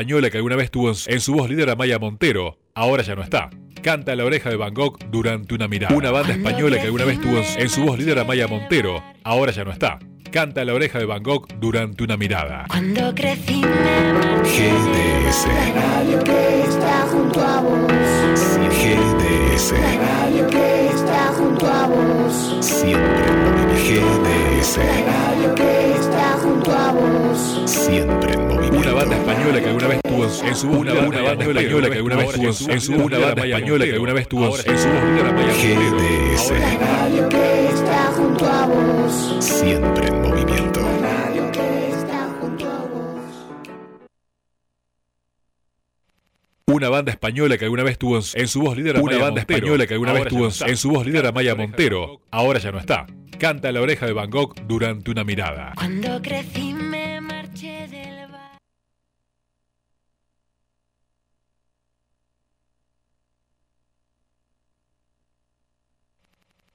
española que alguna vez tuvo en su voz líder a Maya Montero, ahora ya no está. Canta la oreja de Van Gogh durante una mirada. Una banda española que alguna vez tuvo en su voz líder a Maya Montero, ahora ya no está. Canta la oreja de Van Gogh durante una mirada. Cuando crecí GDS. La radio que está junto a vos. GDS. La radio que está junto a vos. Siempre. GDS. La radio que está junto a vos. Siempre. Una banda española que alguna vez tuvo en su una banda española que alguna vez tuvo en su una banda española que alguna vez tuvo en su voz líder a Maya GDS. Radio que está junto a vos. Siempre en movimiento. Radio que está junto a vos. Una banda española que alguna vez tuvo en su voz líder a Una banda española que alguna vez tuvo en su voz líder a Maya Montero, ahora ya no está. Canta la oreja de Van Gogh durante una mirada. Cuando crecí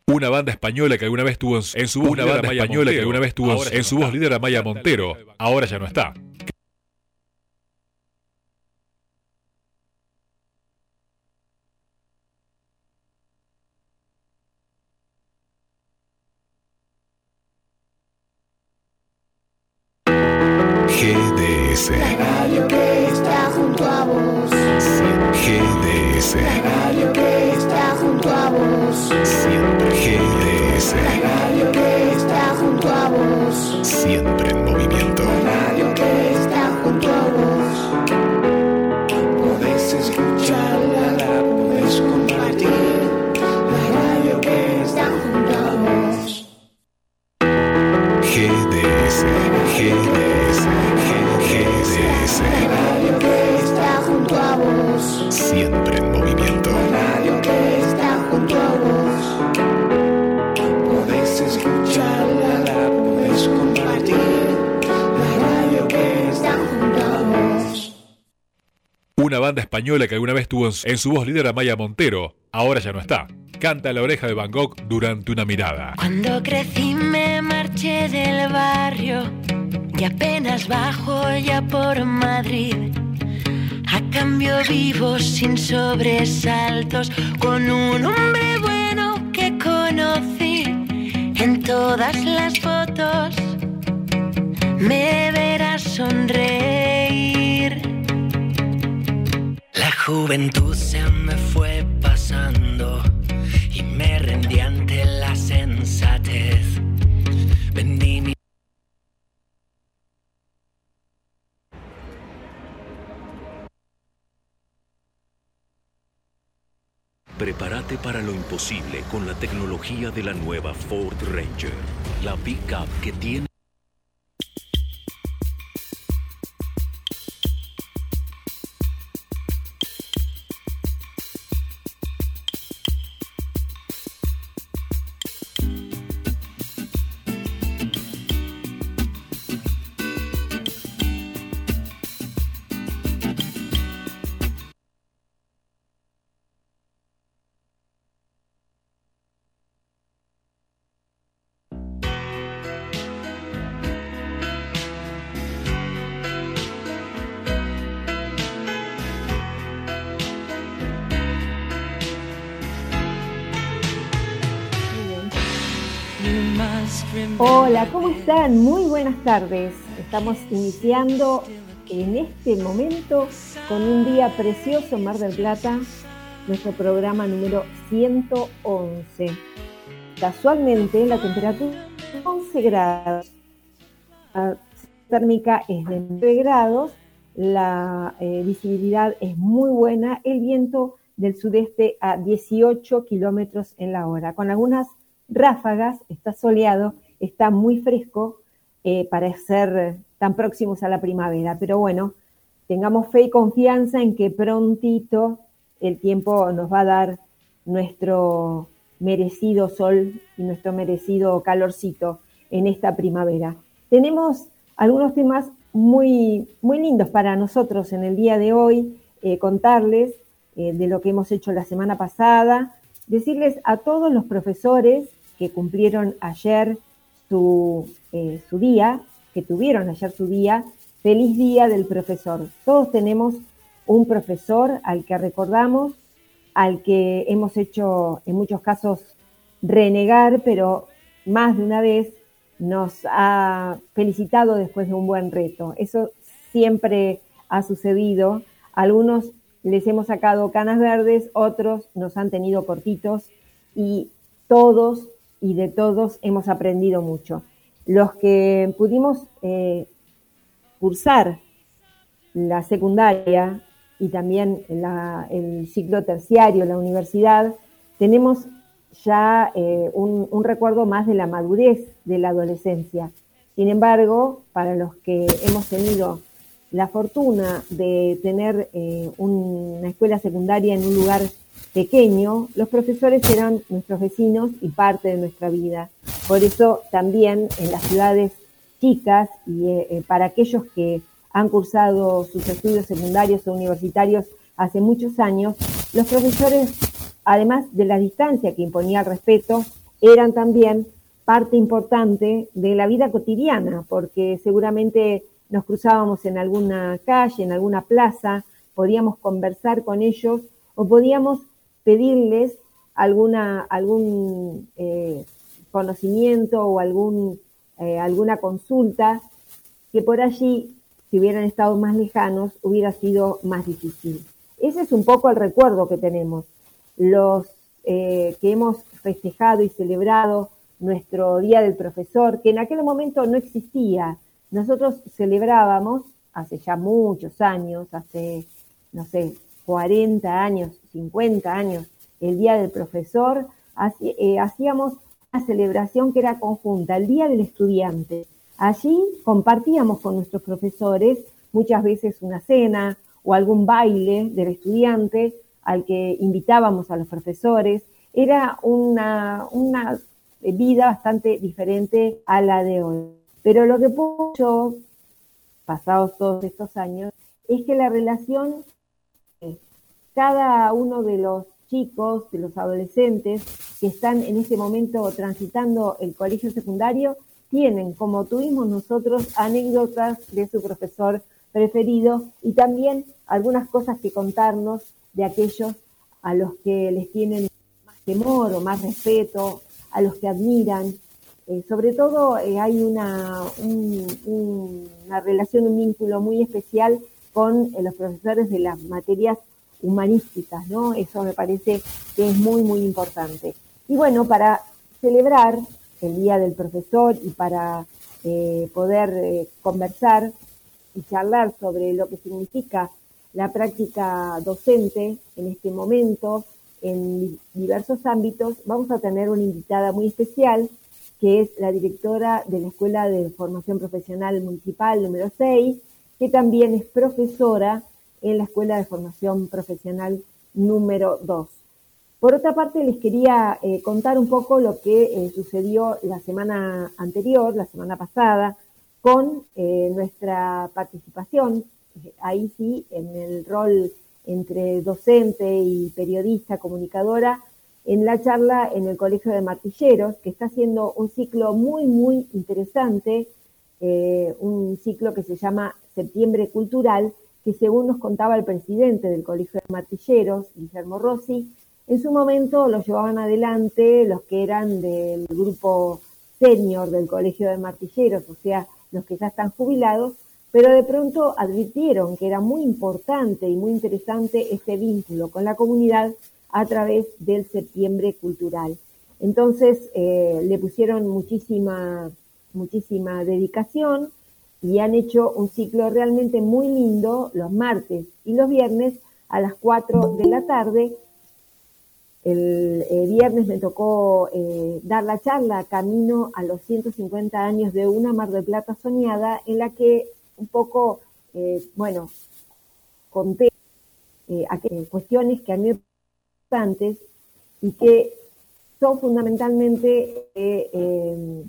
Una banda española que alguna vez tuvo en su voz una banda española que alguna vez tuvo en su voz líder a Maya Montero, ahora ya no está. GDS. La radio que está junto a vos. GDS. 107. Española que alguna vez tuvo en su voz líder a Maya Montero, ahora ya no está. Canta la oreja de Van Gogh durante una mirada. Cuando crecí me marché del barrio y apenas bajo ya por Madrid. A cambio vivo sin sobresaltos con un hombre bueno que conocí en todas las fotos. Me verás sonreír. Juventud se me fue pasando y me rendí ante la sensatez. Vendí mi Prepárate para lo imposible con la tecnología de la nueva Ford Ranger, la pickup que tiene Hola, ¿cómo están? Muy buenas tardes. Estamos iniciando en este momento con un día precioso en Mar del Plata, nuestro programa número 111. Casualmente la temperatura es 11 grados, la térmica es de 9 grados, la eh, visibilidad es muy buena, el viento del sudeste a 18 kilómetros en la hora, con algunas ráfagas, está soleado, está muy fresco eh, para ser tan próximos a la primavera. Pero bueno, tengamos fe y confianza en que prontito el tiempo nos va a dar nuestro merecido sol y nuestro merecido calorcito en esta primavera. Tenemos algunos temas muy, muy lindos para nosotros en el día de hoy eh, contarles eh, de lo que hemos hecho la semana pasada, decirles a todos los profesores que cumplieron ayer su, eh, su día, que tuvieron ayer su día, feliz día del profesor. Todos tenemos un profesor al que recordamos, al que hemos hecho en muchos casos renegar, pero más de una vez nos ha felicitado después de un buen reto. Eso siempre ha sucedido. Algunos les hemos sacado canas verdes, otros nos han tenido cortitos y todos y de todos hemos aprendido mucho. Los que pudimos eh, cursar la secundaria y también el ciclo terciario, la universidad, tenemos ya eh, un, recuerdo más de la madurez de la adolescencia. Sin embargo, para los que hemos tenido la fortuna de tener eh, una escuela secundaria en un lugar pequeño, los profesores eran nuestros vecinos y parte de nuestra vida. Por eso también en las ciudades chicas y eh, para aquellos que han cursado sus estudios secundarios o universitarios hace muchos años, los profesores además de la distancia que imponía el respeto, eran también parte importante de la vida cotidiana, porque seguramente nos cruzábamos en alguna calle, en alguna plaza, podíamos conversar con ellos o podíamos pedirles alguna, algún eh, conocimiento o algún, eh, alguna consulta que por allí, si hubieran estado más lejanos, hubiera sido más difícil. Ese es un poco el recuerdo que tenemos los eh, que hemos festejado y celebrado nuestro Día del Profesor, que en aquel momento no existía. Nosotros celebrábamos hace ya muchos años, hace, no sé, 40 años, 50 años, el Día del Profesor, eh, hacíamos una celebración que era conjunta, el Día del Estudiante. Allí compartíamos con nuestros profesores muchas veces una cena o algún baile del estudiante al que invitábamos a los profesores, era una, una vida bastante diferente a la de hoy. Pero lo que puedo yo, pasados todos estos años, es que la relación, cada uno de los chicos, de los adolescentes que están en este momento transitando el colegio secundario, tienen, como tuvimos nosotros, anécdotas de su profesor preferido y también algunas cosas que contarnos de aquellos a los que les tienen más temor o más respeto, a los que admiran. Eh, sobre todo eh, hay una, relación, un vínculo muy especial con eh, los profesores de las materias humanísticas, ¿no? Eso me parece que es muy, muy importante. Y bueno, para celebrar el Día del Profesor y para poder conversar y charlar sobre lo que significa la práctica docente en este momento en diversos ámbitos, vamos a tener una invitada muy especial, que es la directora de la Escuela de Formación Profesional Municipal número 6, que también es profesora en la Escuela de Formación Profesional número 2. Por otra parte, les quería eh, contar un poco lo que eh, sucedió la semana anterior, la semana pasada, con eh, nuestra participación ahí sí, en el rol entre docente y periodista, comunicadora, en la charla en el Colegio de Martilleros, que está haciendo un ciclo muy, muy interesante, un ciclo que se llama Septiembre Cultural, que según nos contaba el presidente del Colegio de Martilleros, Guillermo Rossi, en su momento lo llevaban adelante los que eran del grupo senior del Colegio de Martilleros, o sea, los que ya están jubilados, pero de pronto advirtieron que era muy importante y muy interesante este vínculo con la comunidad a través del septiembre cultural. Entonces eh, le pusieron muchísima, muchísima dedicación y han hecho un ciclo realmente muy lindo los martes y los viernes a las 4 de la tarde. El, viernes me tocó eh, dar la charla camino a los 150 años de una Mar de Plata soñada en la que un poco, eh, bueno, conté eh, cuestiones que a mí me importantes y que son fundamentalmente, eh,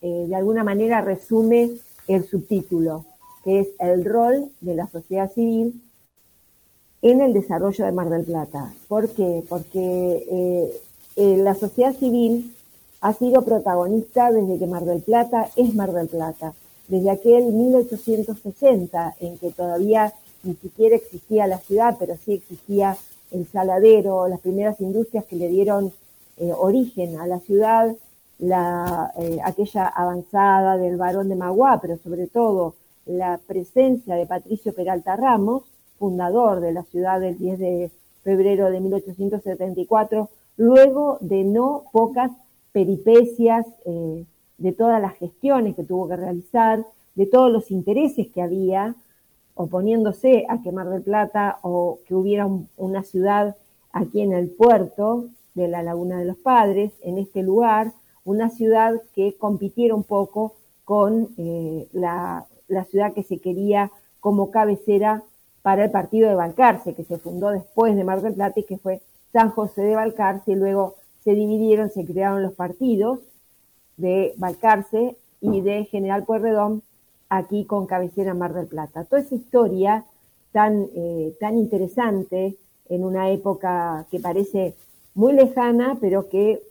de alguna manera resume el subtítulo. que es el rol de la sociedad civil en el desarrollo de Mar del Plata. ¿Por qué? Porque eh, eh, la sociedad civil ha sido protagonista desde que Mar del Plata es Mar del Plata, desde aquel 1860 en que todavía ni siquiera existía la ciudad, pero sí existía el saladero, las primeras industrias que le dieron eh, origen a la ciudad, la, aquella avanzada del barón de Maguá, pero sobre todo la presencia de Patricio Peralta Ramos, fundador de la ciudad del 10 de febrero de 1874, luego de no pocas peripecias eh, de todas las gestiones que tuvo que realizar, de todos los intereses que había, oponiéndose a que Mar del Plata o que hubiera una ciudad aquí en el puerto de la Laguna de los Padres, en este lugar, una ciudad que compitiera un poco con eh, la, la ciudad que se quería como cabecera para el partido de Balcarce, que se fundó después de Mar del Plata y que fue San José de Balcarce, y luego se dividieron, se crearon los partidos de Balcarce y de General Pueyrredón, aquí con cabecera Mar del Plata. Toda esa historia tan, eh, tan interesante en una época que parece muy lejana, pero que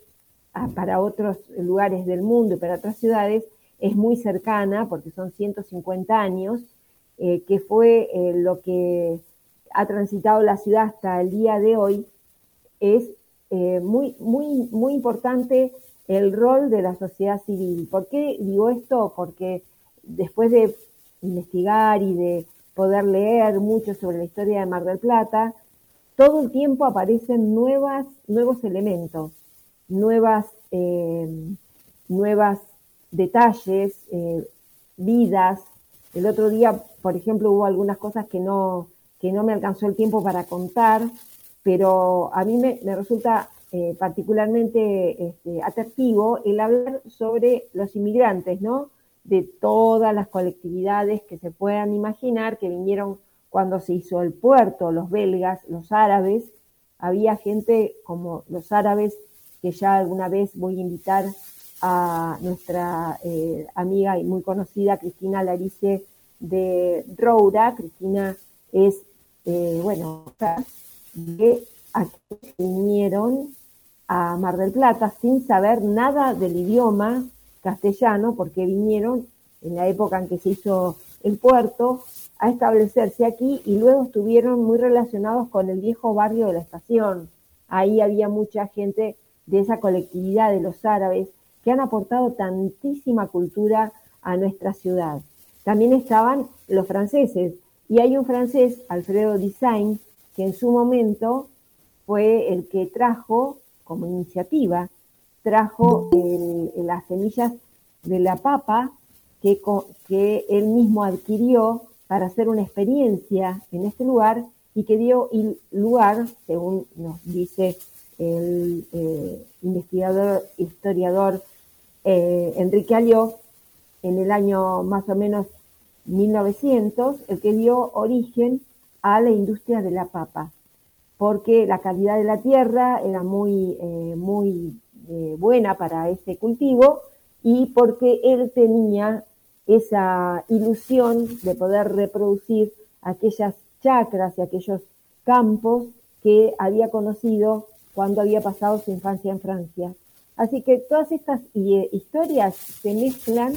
para otros lugares del mundo y para otras ciudades es muy cercana, porque son 150 años, eh, que fue eh, lo que ha transitado la ciudad hasta el día de hoy, es eh, muy, muy, muy importante el rol de la sociedad civil. ¿Por qué digo esto? Porque después de investigar y de poder leer mucho sobre la historia de Mar del Plata, todo el tiempo aparecen nuevas, nuevos elementos, nuevas, nuevas detalles, vidas. El otro día por ejemplo, hubo algunas cosas que no, que no me alcanzó el tiempo para contar, pero a mí me, resulta eh, particularmente este, atractivo el hablar sobre los inmigrantes, ¿no? De todas las colectividades que se puedan imaginar que vinieron cuando se hizo el puerto, los belgas, los árabes, había gente como los árabes, que ya alguna vez voy a invitar a nuestra eh, amiga y muy conocida Cristina Larice de Roura, Cristina es, eh, bueno, de aquí vinieron a Mar del Plata sin saber nada del idioma castellano, porque vinieron en la época en que se hizo el puerto a establecerse aquí y luego estuvieron muy relacionados con el viejo barrio de la estación. Ahí había mucha gente de esa colectividad de los árabes que han aportado tantísima cultura a nuestra ciudad. También estaban los franceses. Y hay un francés, Alfredo Design, que en su momento fue el que trajo, como iniciativa, trajo las semillas de la papa que, que él mismo adquirió para hacer una experiencia en este lugar y que dio lugar, según nos dice el eh, investigador, historiador eh, Enrique Alió, en el año más o menos 1900, el que dio origen a la industria de la papa, porque la calidad de la tierra era muy, eh, muy buena para ese cultivo y porque él tenía esa ilusión de poder reproducir aquellas chacras y aquellos campos que había conocido cuando había pasado su infancia en Francia. Así que todas estas eh, historias se mezclan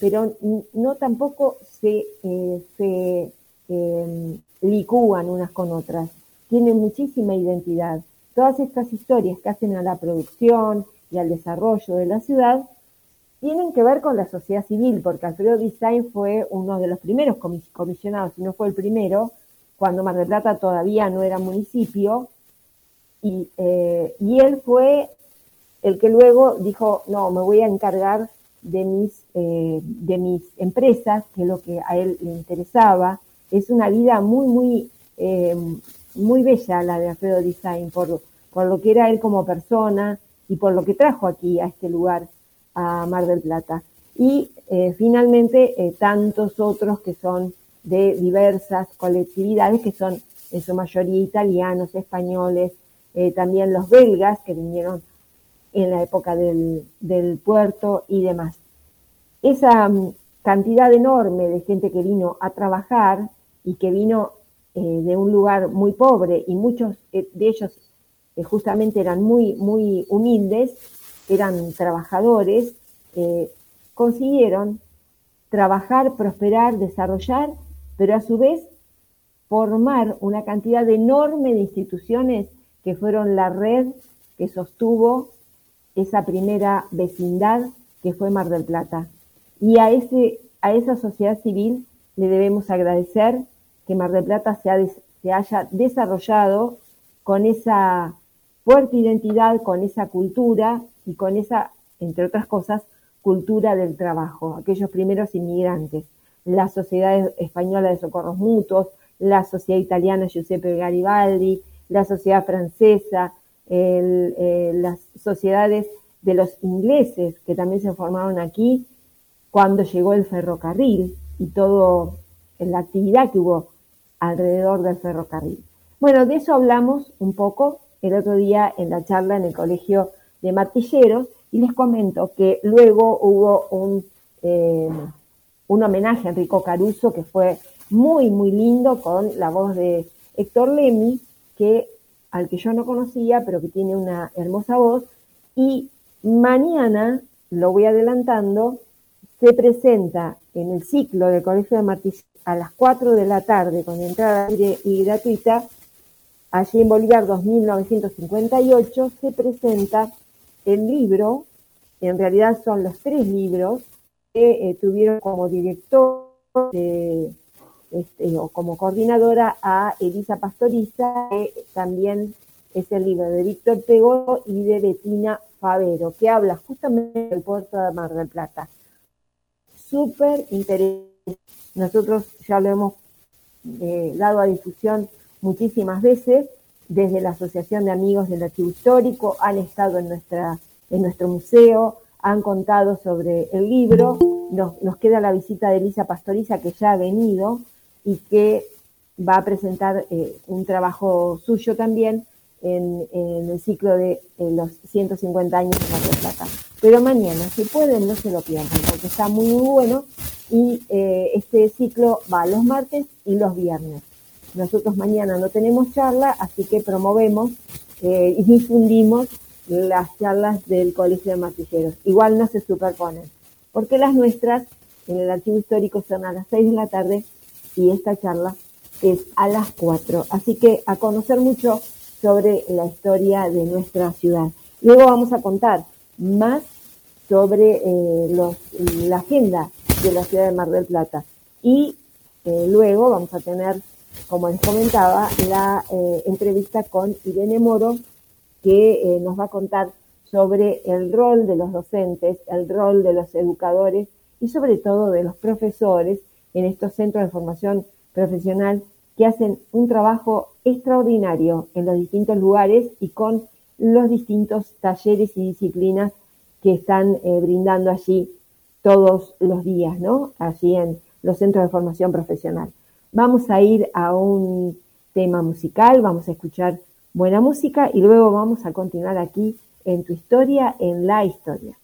pero no tampoco se, eh, se em, licúan unas con otras, tienen muchísima identidad. Todas estas historias que hacen a la producción y al desarrollo de la ciudad tienen que ver con la sociedad civil, porque Alfredo Design fue uno de los primeros comisionados, si no fue el primero, cuando Mar del Plata todavía no era municipio, y, eh, y él fue el que luego dijo, no, me voy a encargar de mis, eh, de mis empresas, que es lo que a él le interesaba. Es una vida muy, muy, eh, muy bella la de Alfredo Design, por, por lo que era él como persona y por lo que trajo aquí a este lugar, a Mar del Plata. Y eh, finalmente tantos otros que son de diversas colectividades, que son en su mayoría italianos, españoles, también los belgas que vinieron en la época del, puerto y demás. Esa, cantidad enorme de gente que vino a trabajar y que vino eh, de un lugar muy pobre y muchos eh, de ellos eh, justamente eran muy, muy humildes, eran trabajadores, consiguieron trabajar, prosperar, desarrollar, pero a su vez formar una cantidad enorme de instituciones que fueron la red que sostuvo esa primera vecindad que fue Mar del Plata. Y a, ese, a esa sociedad civil le debemos agradecer que Mar del Plata se, se haya desarrollado con esa fuerte identidad, con esa cultura y con esa, entre otras cosas, cultura del trabajo, aquellos primeros inmigrantes, la Sociedad Española de Socorros Mutuos, la Sociedad Italiana Giuseppe Garibaldi, la Sociedad Francesa, eh, las sociedades de los ingleses que también se formaron aquí cuando llegó el ferrocarril y toda la actividad que hubo alrededor del ferrocarril. Bueno, de eso hablamos un poco el otro día en la charla en el Colegio de Martilleros y les comento que luego hubo un, eh, un homenaje a Enrico Caruso que fue muy, muy lindo con la voz de Héctor Lemi, que, al que yo no conocía, pero que tiene una hermosa voz. Y mañana, lo voy adelantando, se presenta en el ciclo del Colegio de Martilleros a las 4 de la tarde con entrada libre y gratuita, allí en Bolívar 2958, se presenta el libro, en realidad son los tres libros que eh, tuvieron como director este, o como coordinadora a Elisa Pastoriza, que también es el libro de Víctor Pego y de Betina Favero, que habla justamente del puerto de Mar del Plata. Súper interesante. Nosotros ya lo hemos eh, dado a difusión muchísimas veces desde la Asociación de Amigos del Archivo Histórico, han estado en, nuestra, en nuestro museo, han contado sobre el libro, nos, queda la visita de Elisa Pastoriza que ya ha venido y que va a presentar eh, un trabajo suyo también en, el ciclo de los 150 años de Mar del Plata. Pero mañana, si pueden, no se lo pierdan, porque está muy, muy bueno y eh, este ciclo va los martes y los viernes. Nosotros mañana no tenemos charla, así que promovemos eh, y difundimos las charlas del Colegio de Martilleros. Igual no se superponen, porque las nuestras en el archivo histórico son a las 6 de la tarde y esta charla es a las 4. Así que a conocer mucho sobre la historia de nuestra ciudad. Luego vamos a contar más sobre eh, la agenda de la ciudad de Mar del Plata. Y eh, luego vamos a tener como les comentaba, la eh, entrevista con Irene Moro, que nos va a contar sobre el rol de los docentes, el rol de los educadores y sobre todo de los profesores en estos centros de formación profesional que hacen un trabajo extraordinario en los distintos lugares y con los distintos talleres y disciplinas que están eh, brindando allí todos los días, ¿no? Allí en los centros de formación profesional. Vamos a ir a un tema musical, vamos a escuchar buena música y luego vamos a continuar aquí en tu historia, en la historia.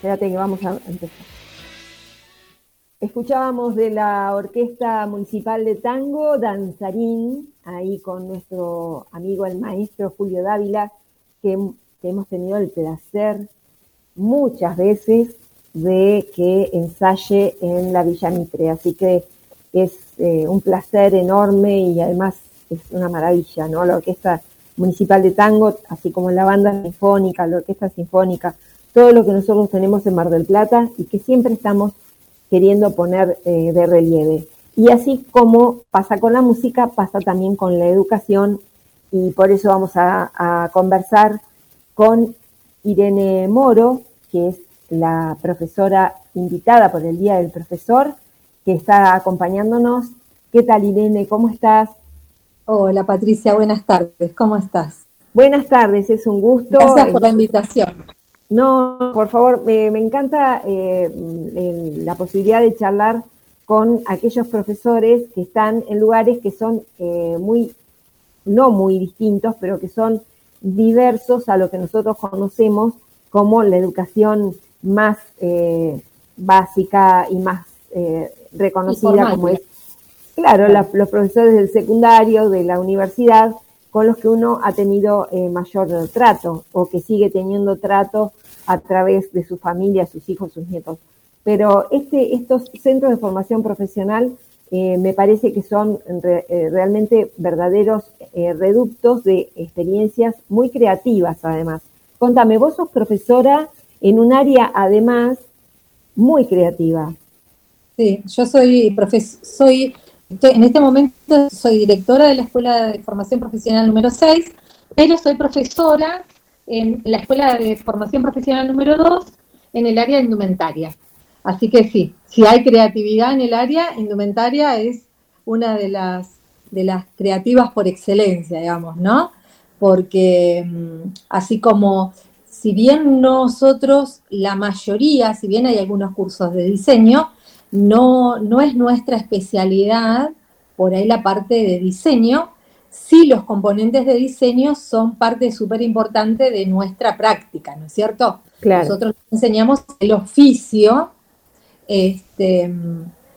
Espérate que vamos a empezar. Escuchábamos de la Orquesta Municipal de Tango, Danzarín, ahí con nuestro amigo el maestro Julio Dávila, que, hemos tenido el placer muchas veces de que ensaye en la Villa Mitre. Así que es eh, un placer enorme y además es una maravilla, ¿no? La Orquesta Municipal de Tango, así como la banda sinfónica, la Orquesta Sinfónica, todo lo que nosotros tenemos en Mar del Plata y que siempre estamos queriendo poner eh, de relieve. Y así como pasa con la música, pasa también con la educación y por eso vamos a, a conversar con Irene Moro, que es la profesora invitada por el Día del Profesor, que está acompañándonos. ¿Qué tal Irene? ¿Cómo estás? Hola Patricia, buenas tardes. ¿Cómo estás? Buenas tardes, es un gusto. Gracias por la invitación. No, por favor, me, me encanta eh, la posibilidad de charlar con aquellos profesores que están en lugares que son eh, muy, no muy distintos, pero que son diversos a lo que nosotros conocemos como la educación más eh, básica y más eh, reconocida como es, claro. claro, la- los profesores del secundario, de la universidad, con los que uno ha tenido eh, mayor trato o que sigue teniendo trato a través de su familia, sus hijos, sus nietos. Pero este, estos centros de formación profesional eh, me parece que son re- eh, realmente verdaderos eh, reductos de experiencias muy creativas además. Contame, vos sos profesora en un área además muy creativa. Sí, yo soy profes soy en este momento soy directora de la Escuela de Formación Profesional número 6, pero soy profesora en la Escuela de Formación Profesional número 2 en el área indumentaria. Así que sí, si hay creatividad en el área, indumentaria es una de las de las creativas por excelencia, digamos, ¿no? Porque mm, así como si bien nosotros, la mayoría, si bien hay algunos cursos de diseño, no, no es nuestra especialidad, por ahí la parte de diseño, sí los componentes de diseño son parte súper importante de nuestra práctica, ¿no es cierto? Claro. Nosotros enseñamos el oficio este,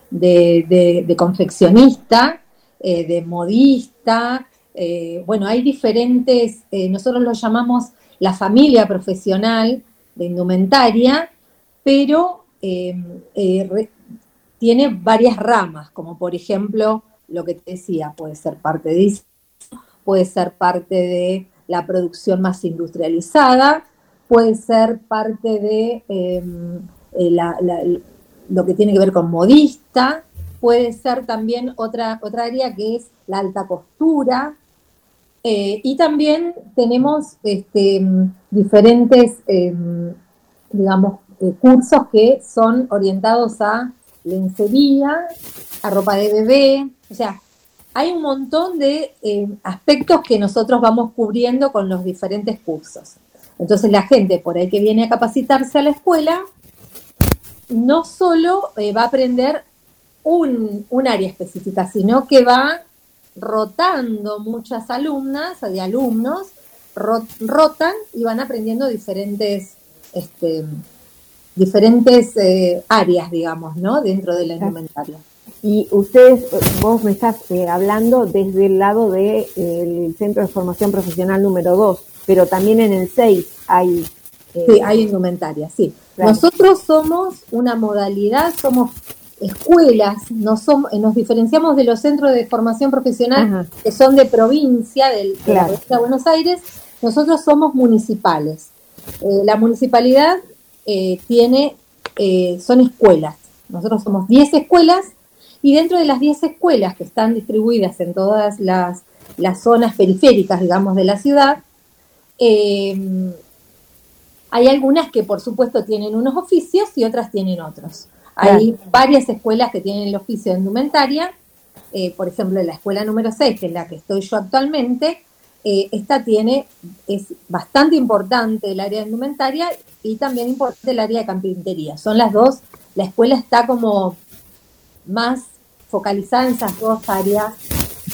de, de- de confeccionista, eh, de modista, eh, bueno, hay diferentes, eh, nosotros lo llamamos la familia profesional de indumentaria, pero re- tiene varias ramas, como por ejemplo lo que te decía, puede ser parte de diseño, puede ser parte de la producción más industrializada, puede ser parte de eh, eh, lo que tiene que ver con modista, puede ser también otra, otra área que es la alta costura, eh, y también tenemos este, mm, diferentes, eh, digamos, eh, cursos que son orientados a lencería, a ropa de bebé, o sea, hay un montón de eh, aspectos que nosotros vamos cubriendo con los diferentes cursos. Entonces la gente por ahí que viene a capacitarse a la escuela, no solo eh, va a aprender un, un área específica, sino que va rotando muchas alumnas de alumnos, ro- rotan y van aprendiendo diferentes, este, diferentes eh, áreas, digamos, ¿no? Dentro de la indumentaria. Y ustedes, vos me estás eh, hablando desde el lado del de, eh, Centro de Formación Profesional número 2, pero también en el 6 hay... Eh, sí, hay indumentaria, sí. Claro. Nosotros somos una modalidad, somos escuelas, no somos, nos diferenciamos de los centros de formación profesional Ajá. que son de provincia, del, de la provincia de Buenos Aires, nosotros somos municipales. Eh, la municipalidad eh, tiene, eh, son escuelas, nosotros somos 10 escuelas y dentro de las 10 escuelas que están distribuidas en todas las, las zonas periféricas, digamos, de la ciudad, hay algunas que por supuesto tienen unos oficios y otras tienen otros. Hay varias escuelas que tienen el oficio de indumentaria, eh, por ejemplo, la escuela número 6, que es la que estoy yo actualmente, eh, esta tiene, es bastante importante el área de indumentaria y también importante el área de carpintería. Son las dos, la escuela está como más focalizada en esas dos áreas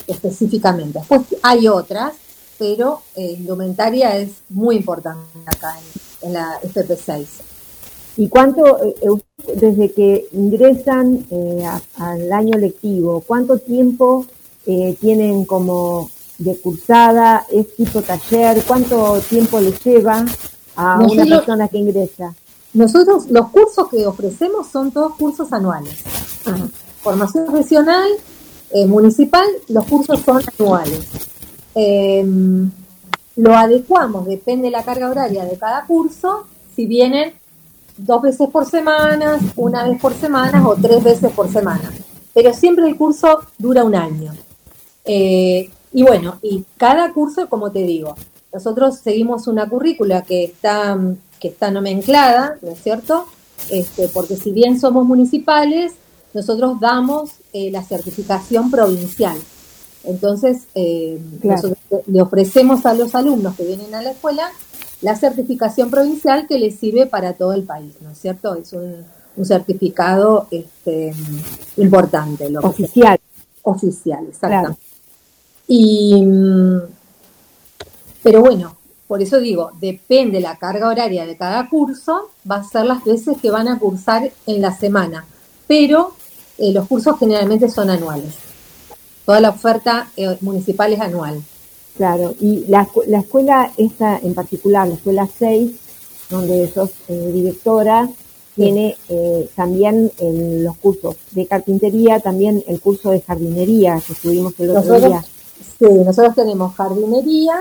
específicamente. Después hay otras, pero eh, indumentaria es muy importante acá en, en la FP6. ¿Y cuánto, eh, desde que ingresan eh, al año lectivo, cuánto tiempo eh, tienen como de cursada? ¿Es tipo taller? ¿Cuánto tiempo les lleva a una persona que ingresa? Nosotros, los cursos que ofrecemos son todos cursos anuales. Formación profesional, eh, municipal, los cursos son anuales. Em, lo adecuamos, depende de la carga horaria de cada curso, si vienen dos veces por semana, una vez por semana o tres veces por semana. Pero siempre el curso dura un año. Eh, y bueno, y cada curso, como te digo, nosotros seguimos una currícula que está, que está ¿no es cierto? Este, porque si bien somos municipales, nosotros damos eh, la certificación provincial. Entonces, eh, claro. nosotros le ofrecemos a los alumnos que vienen a la escuela la certificación provincial que les sirve para todo el país, ¿no es cierto? Es un, un certificado este, importante. Lo oficial. oficial, exactamente. Claro. Y, pero bueno, por eso digo, depende la carga horaria de cada curso, va a ser las veces que van a cursar en la semana, pero eh, los cursos generalmente son anuales. Toda la oferta eh, municipal es anual. Claro, y la, la, escuela esta en particular, la escuela 6, donde sos eh, directora, sí. tiene también los cursos de carpintería, también el curso de jardinería que estuvimos el otro nosotros, día. Sí, nosotros tenemos jardinería,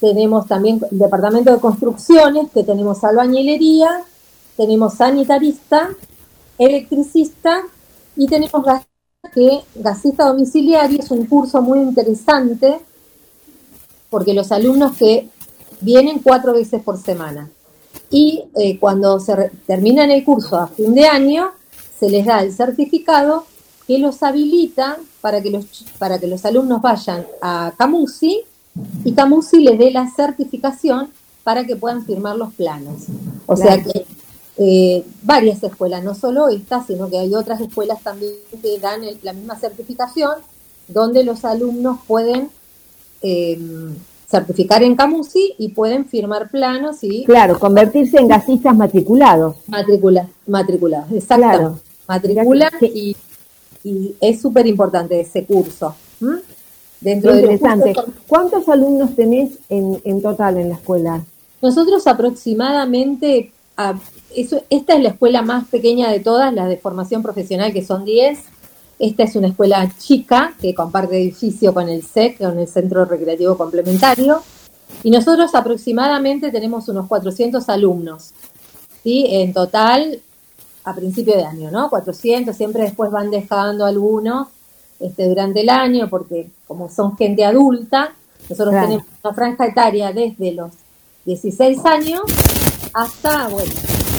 tenemos también el departamento de construcciones, que tenemos albañilería, tenemos sanitarista, electricista y tenemos que gasista domiciliario es un curso muy interesante porque los alumnos que vienen cuatro veces por semana y eh, cuando se terminan el curso a fin de año, se les da el certificado que los habilita para que los, para que los alumnos vayan a Camusi y Camusi les dé la certificación para que puedan firmar los planos. O claro. sea que eh, varias escuelas, no solo esta, sino que hay otras escuelas también que dan el, la misma certificación, donde los alumnos pueden eh, certificar en Camusi y pueden firmar planos y... Claro, convertirse en gasistas matriculados. Matricula, matriculados, exacto. Claro. Matriculan y, y, es súper importante ese curso. ¿Mm? Dentro de interesante. Cursos, ¿Cuántos alumnos tenés en, en, total en la escuela? Nosotros aproximadamente, a, eso, esta es la escuela más pequeña de todas, la de formación profesional, que son 10, esta es una escuela chica que comparte edificio con el SEC, con el Centro Recreativo Complementario, y nosotros aproximadamente tenemos unos 400 alumnos, ¿sí? En total, a principio de año, ¿no? 400, siempre después van dejando algunos este, durante el año, porque como son gente adulta, nosotros claro. tenemos una franja etaria desde los 16 años hasta, bueno,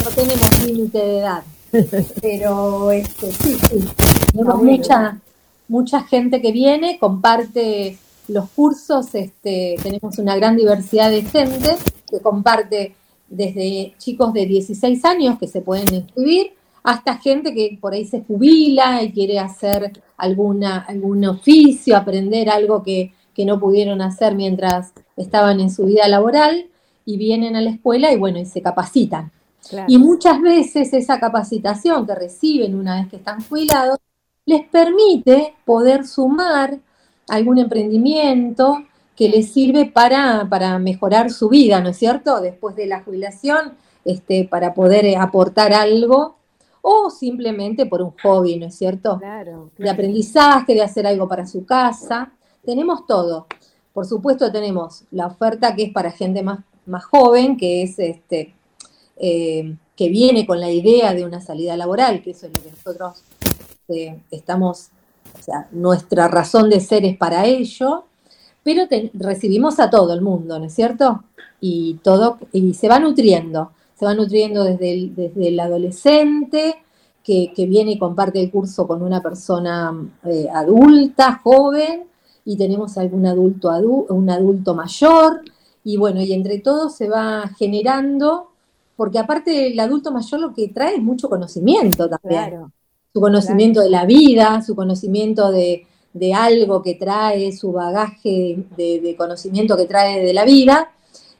no tenemos límite de edad, pero este, sí, sí, tenemos mucha, mucha gente que viene, comparte los cursos, este, tenemos una gran diversidad de gente que comparte desde chicos de 16 años que se pueden inscribir hasta gente que por ahí se jubila y quiere hacer alguna, algún oficio, aprender algo que, que no pudieron hacer mientras estaban en su vida laboral y vienen a la escuela y bueno, y se capacitan. Claro. Y muchas veces esa capacitación que reciben una vez que están jubilados les permite poder sumar algún emprendimiento que les sirve para, para mejorar su vida, ¿no es cierto? Después de la jubilación, este, para poder eh, aportar algo o simplemente por un hobby, ¿no es cierto? Claro, De aprendizaje, de hacer algo para su casa. Tenemos todo. Por supuesto tenemos la oferta que es para gente más, más joven, que es este, eh, que viene con la idea de una salida laboral, que eso es lo que nosotros eh, estamos, o sea, nuestra razón de ser es para ello, pero recibimos a todo el mundo, ¿no es cierto? Y todo, y se va nutriendo, se va nutriendo desde el, desde el adolescente, que, que viene y comparte el curso con una persona eh, adulta, joven, y tenemos algún adulto, adu- un adulto mayor, y bueno, y entre todos se va generando, porque aparte el adulto mayor lo que trae es mucho conocimiento también Claro. su conocimiento de la vida, su conocimiento de, de algo que trae, su bagaje de, de conocimiento que trae de la vida,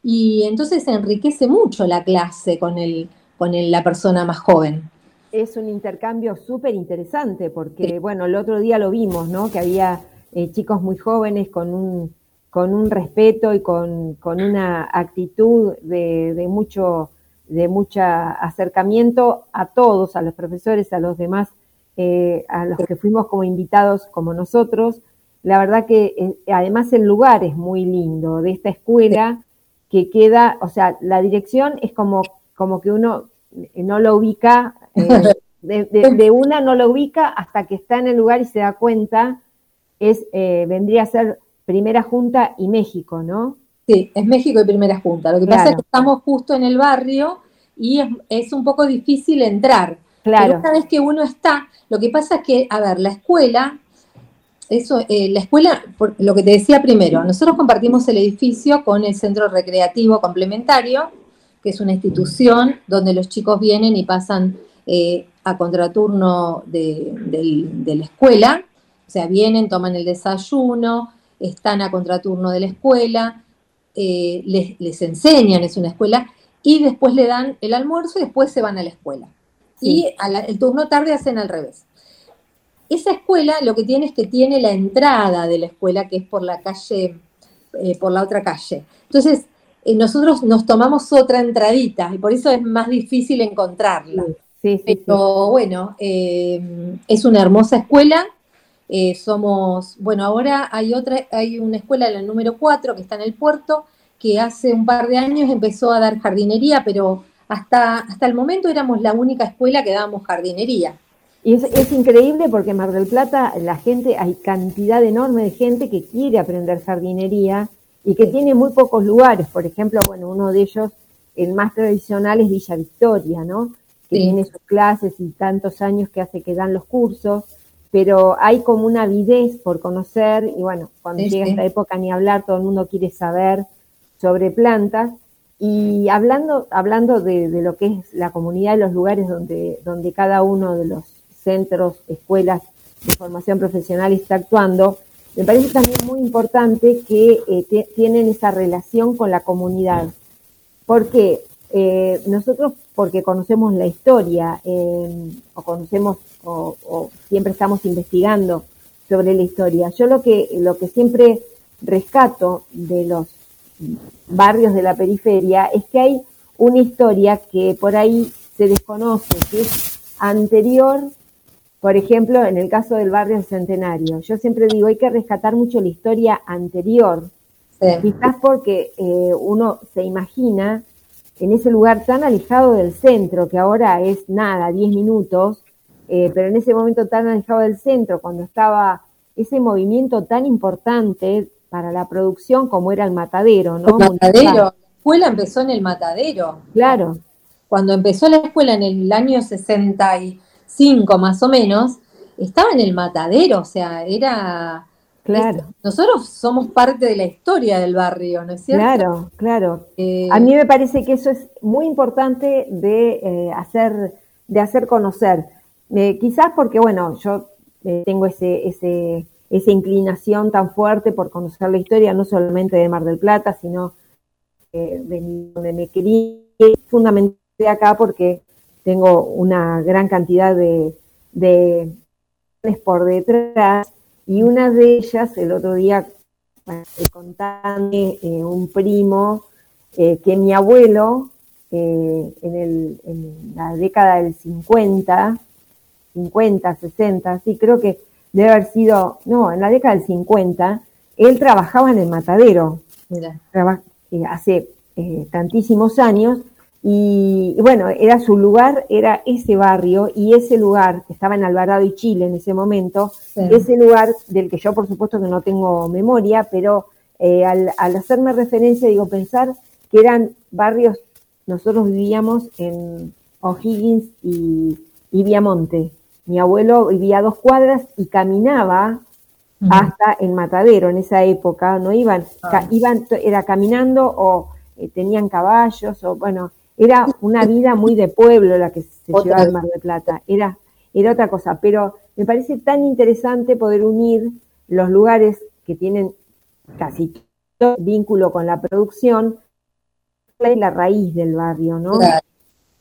y entonces se enriquece mucho la clase con, el, con el- la persona más joven. Es un intercambio súper interesante porque, bueno, el otro día lo vimos, ¿no? Que había eh, chicos muy jóvenes con un, con un respeto y con, con una actitud de, de mucho de mucha acercamiento a todos, a los profesores, a los demás, eh, a los que fuimos como invitados como nosotros. La verdad que eh, además el lugar es muy lindo de esta escuela que queda, o sea, la dirección es como, como que uno eh, no lo ubica, eh, de, de- de una no lo ubica hasta que está en el lugar y se da cuenta, es, vendría a ser Primera Junta y México, ¿no? Sí, es México y Primera Junta. Lo que pasa es que estamos justo en el barrio y es, es un poco difícil entrar. Pero Claro, una vez que uno está, lo que pasa es que, a ver, la escuela, eso, eh, la escuela, por lo que te decía primero, nosotros compartimos el edificio con el Centro Recreativo Complementario, que es una institución donde los chicos vienen y pasan eh, a contraturno de, de la escuela, o sea, vienen, toman el desayuno, están a contraturno de la escuela, eh, les, les enseñan, es una escuela, y después le dan el almuerzo y después se van a la escuela. Sí. Y a la- el turno tarde hacen al revés. Esa escuela lo que tiene es que tiene la entrada de la escuela, que es por la calle, eh, por la otra calle. Entonces, eh, nosotros nos tomamos otra entradita y por eso es más difícil encontrarla. sí, sí. Pero bueno, es una hermosa escuela. Eh, somos, bueno, ahora hay otra, hay una escuela, la número 4, que está en el puerto, que hace un par de años empezó a dar jardinería, pero hasta, hasta el momento éramos la única escuela que dábamos jardinería. Y es, es increíble porque en Mar del Plata la gente, hay cantidad enorme de gente que quiere aprender jardinería y que tiene muy pocos lugares. Por ejemplo, bueno, uno de ellos, el más tradicional es Villa Victoria, ¿no? Que Sí. tiene sus clases y tantos años que hace que dan los cursos, pero hay como una avidez por conocer y bueno, cuando Sí, llega sí. esta época ni hablar, todo el mundo quiere saber sobre plantas. Y hablando, hablando de, de lo que es la comunidad y los lugares donde, donde cada uno de los centros, escuelas de formación profesional está actuando, me parece también muy importante que eh, tienen esa relación con la comunidad. Porque eh, nosotros, porque conocemos la historia, eh, o conocemos, o, o siempre estamos investigando sobre la historia. Yo lo que, lo que siempre rescato de los barrios de la periferia es que hay una historia que por ahí se desconoce, que es anterior, por ejemplo, en el caso del barrio Centenario. Yo siempre digo, hay que rescatar mucho la historia anterior, Sí. quizás porque eh, uno se imagina en ese lugar tan alejado del centro, que ahora es nada, 10 minutos, eh, pero en ese momento tan alejado del centro, cuando estaba ese movimiento tan importante para la producción como era el matadero, ¿no? El matadero, la escuela empezó en el matadero. Claro, Cuando empezó la escuela en el año 65 más o menos, estaba en el matadero, o sea, era... claro, es- nosotros somos parte de la historia del barrio, ¿no es cierto? claro, claro. Eh, A mí me parece que eso es muy importante de eh, hacer, de hacer conocer. Eh, quizás porque, bueno, yo tengo ese, ese, esa inclinación tan fuerte por conocer la historia, no solamente de Mar del Plata, sino de donde me crié, fundamentalmente acá porque tengo una gran cantidad de, de por detrás y una de ellas el otro día bueno, contando eh, un primo eh, que mi abuelo eh, en, el, en la década del 50, 50, 60, sí, creo que debe haber sido, no, en la década del 50, él trabajaba en el matadero, Mira. eh, hace eh, tantísimos años, y, y bueno, era su lugar, era ese barrio, y ese lugar, que estaba en Alvarado y Chile en ese momento, Sí. ese lugar del que yo por supuesto que no tengo memoria, pero eh, al, al hacerme referencia, digo, pensar que eran barrios, nosotros vivíamos en O'Higgins y, y Viamonte. Mi abuelo vivía a dos cuadras y caminaba hasta el matadero en esa época, no iban, ca- iban, to- era caminando o eh, tenían caballos, o bueno, era una vida muy de pueblo la que se Otra llevaba en. Mar del Plata, era, era otra cosa, pero me parece tan interesante poder unir los lugares que tienen casi todo vínculo con la producción, y la raíz del barrio, ¿no? Claro.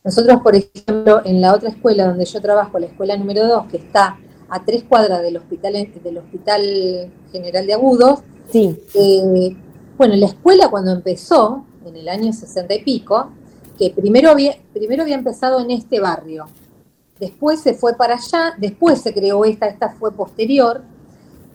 Nosotros, por ejemplo, en la otra escuela donde yo trabajo, la escuela número 2, que está a tres cuadras del hospital, del hospital General de Agudos, Sí, eh, bueno, la escuela cuando empezó, en el año 60 y pico, que primero había, primero había empezado en este barrio, después se fue para allá, después se creó esta, esta fue posterior,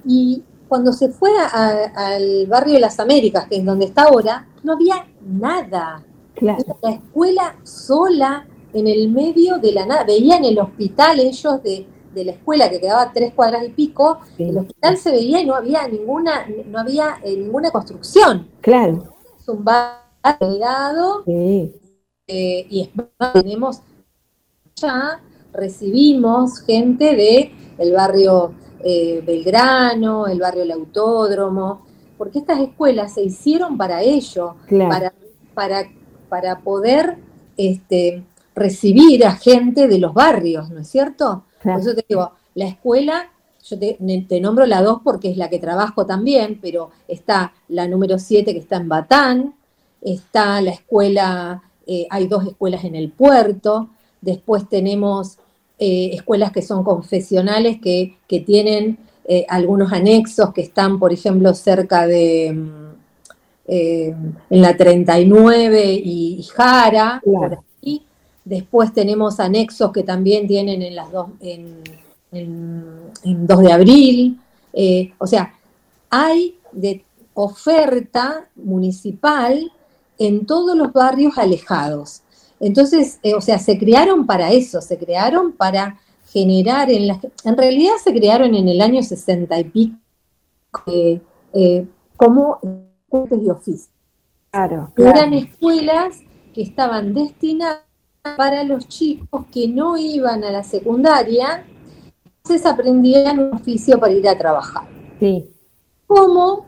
y cuando se fue a- al barrio de las Américas, que es donde está ahora, no había nada. claro, Era la escuela sola en el medio de la nada. Veían el hospital ellos de, de la escuela que quedaba a tres cuadras y pico, Sí. el hospital se veía y no había ninguna, no había eh, ninguna construcción. claro, Es un barrio sí, eh, y es más, tenemos ya recibimos gente de el barrio eh, Belgrano, el barrio El Autódromo, porque estas escuelas se hicieron para ello, claro. para, para, para poder este, recibir a gente de los barrios, ¿no es cierto? Claro. Por eso te digo, la escuela, yo te, te nombro la 2 porque es la que trabajo también, pero está la número 7 que está en Batán, está la escuela, eh, hay dos escuelas en el puerto, después tenemos eh, escuelas que son confesionales que, que tienen eh, algunos anexos que están, por ejemplo, cerca de, mm, en la 39 y, y Jara, Claro. ahí. Después tenemos anexos que también tienen en las dos, en, en- en 2 de abril. O sea, hay de oferta municipal en todos los barrios alejados. Entonces, eh, o sea, se crearon para eso, se crearon para generar en las... En realidad se crearon en el año 60 y pico eh, eh, como escuelas de oficio. Claro, que eran claro. escuelas que estaban destinadas para los chicos que no iban a la secundaria, entonces aprendían un oficio para ir a trabajar. Sí, Cómo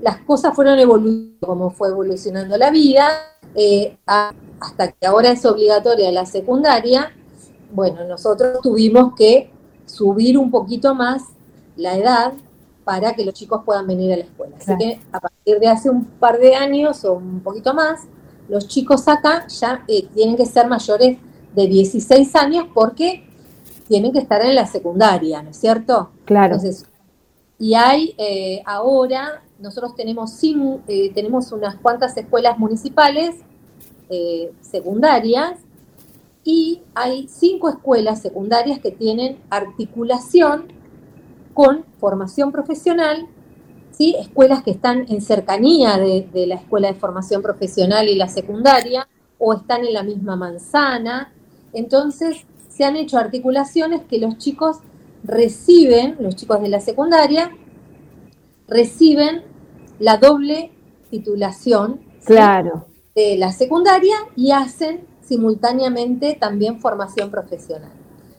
las cosas fueron evolucionando, cómo fue evolucionando la vida, eh, hasta que ahora es obligatoria la secundaria, bueno, nosotros tuvimos que subir un poquito más la edad para que los chicos puedan venir a la escuela. Así que a partir de hace un par de años o un poquito más, los chicos acá ya eh, tienen que ser mayores de 16 años porque tienen que estar en la secundaria, ¿no es cierto? claro. Entonces, y hay eh, ahora, nosotros tenemos, eh, tenemos unas cuantas escuelas municipales eh, secundarias y hay cinco escuelas secundarias que tienen articulación con formación profesional, ¿sí? escuelas que están en cercanía de, de la escuela de formación profesional y la secundaria o están en la misma manzana. Entonces, se han hecho articulaciones que los chicos reciben, los chicos de la secundaria, reciben la doble titulación ¿sí? Claro, de la secundaria y hacen simultáneamente también formación profesional.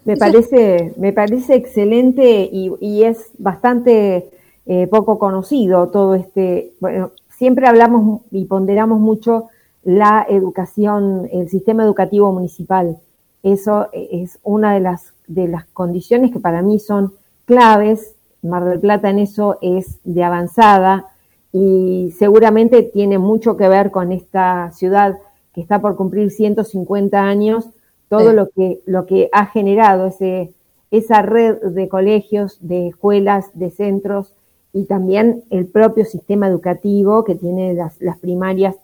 me parece, me parece excelente y, y es bastante eh, poco conocido todo este, bueno, siempre hablamos y ponderamos mucho la educación, el sistema educativo municipal. Eso es una de las, de las condiciones que para mí son claves. Mar del Plata en eso es de avanzada y seguramente tiene mucho que ver con esta ciudad que está por cumplir 150 años, todo Sí. lo que, lo que ha generado ese, esa red de colegios, de escuelas, de centros y también el propio sistema educativo que tiene las, las primarias,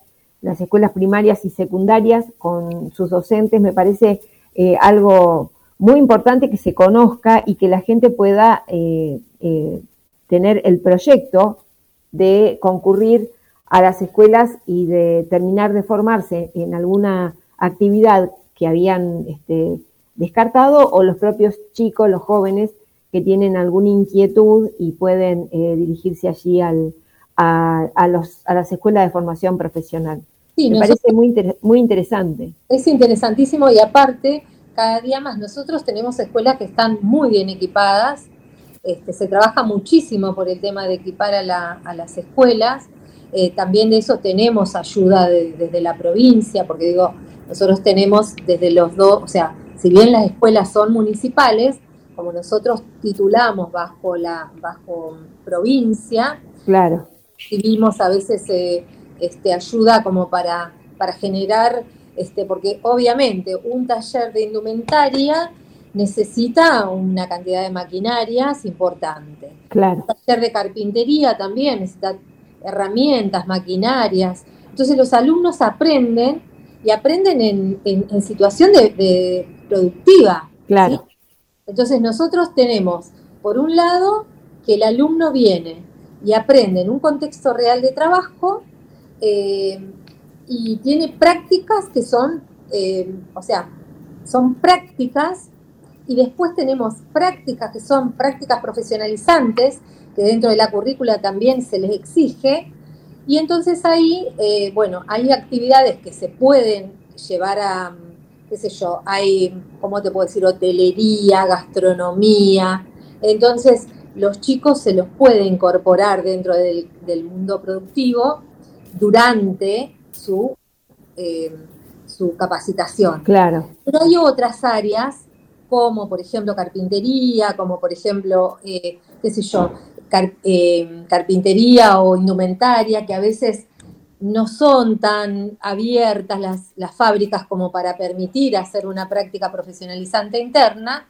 las escuelas primarias y secundarias con sus docentes, me parece eh, algo muy importante que se conozca y que la gente pueda eh, eh, tener el proyecto de concurrir a las escuelas y de terminar de formarse en alguna actividad que habían este, descartado o los propios chicos, los jóvenes que tienen alguna inquietud y pueden eh, dirigirse allí al, a, a, los, a las escuelas de formación profesional. Sí, Me nosotros- parece muy, inter- muy interesante. Es interesantísimo y aparte, cada día más nosotros tenemos escuelas que están muy bien equipadas. Este, se trabaja muchísimo por el tema de equipar a, la- a las escuelas. Eh, también de eso tenemos ayuda de- desde la provincia, porque digo, nosotros tenemos desde los dos, o sea, si bien las escuelas son municipales, como nosotros titulamos bajo la bajo provincia, Claro, recibimos a veces eh, este, ayuda como para, para generar, este, porque obviamente un taller de indumentaria necesita una cantidad de maquinarias importante. claro, Un taller de carpintería también necesita herramientas, maquinarias. Entonces los alumnos aprenden y aprenden en, en- en situación de, de productiva. claro. Entonces nosotros tenemos, por un lado, que el alumno viene y aprende en un contexto real de trabajo eh, y tiene prácticas que son, eh, o sea, son prácticas y después tenemos prácticas que son prácticas profesionalizantes, que dentro de la currícula también se les exige, y entonces ahí, eh, bueno, hay actividades que se pueden llevar a, qué sé yo, hay, ¿cómo te puedo decir? Hotelería, gastronomía. Entonces, los chicos se los puede incorporar dentro del, del mundo productivo durante su, eh, su capacitación. Claro, Pero hay otras áreas, como por ejemplo carpintería, como por ejemplo, eh, qué sé yo, car- eh, carpintería o indumentaria, que a veces no son tan abiertas las, las fábricas como para permitir hacer una práctica profesionalizante interna,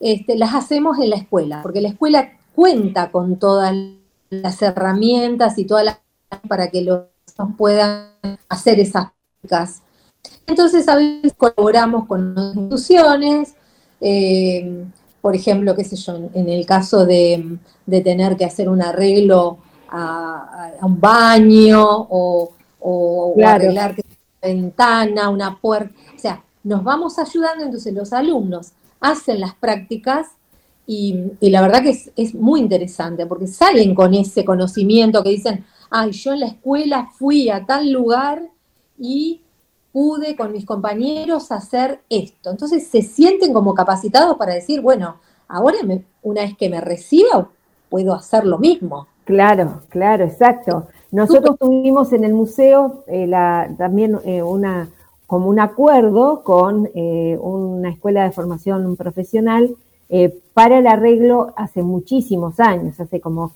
este, las hacemos en la escuela, porque la escuela cuenta con todas las herramientas y todas las para que los puedan hacer esas prácticas. Entonces a veces colaboramos con instituciones, eh, por ejemplo, qué sé yo, en, el caso de, de tener que hacer un arreglo a, a un baño o, o- o Claro. arreglar una ventana, una puerta, o sea, nos vamos ayudando, entonces los alumnos hacen las prácticas y, y la verdad que es, es muy interesante porque salen con ese conocimiento que dicen, ay, yo en la escuela fui a tal lugar y pude con mis compañeros hacer esto. Entonces se sienten como capacitados para decir, bueno, ahora me- una vez que me reciba puedo hacer lo mismo. claro, claro, exacto. Nosotros tuvimos en el museo eh, la- también eh, una como un acuerdo con eh, una escuela de formación profesional para el arreglo hace muchísimos años, hace como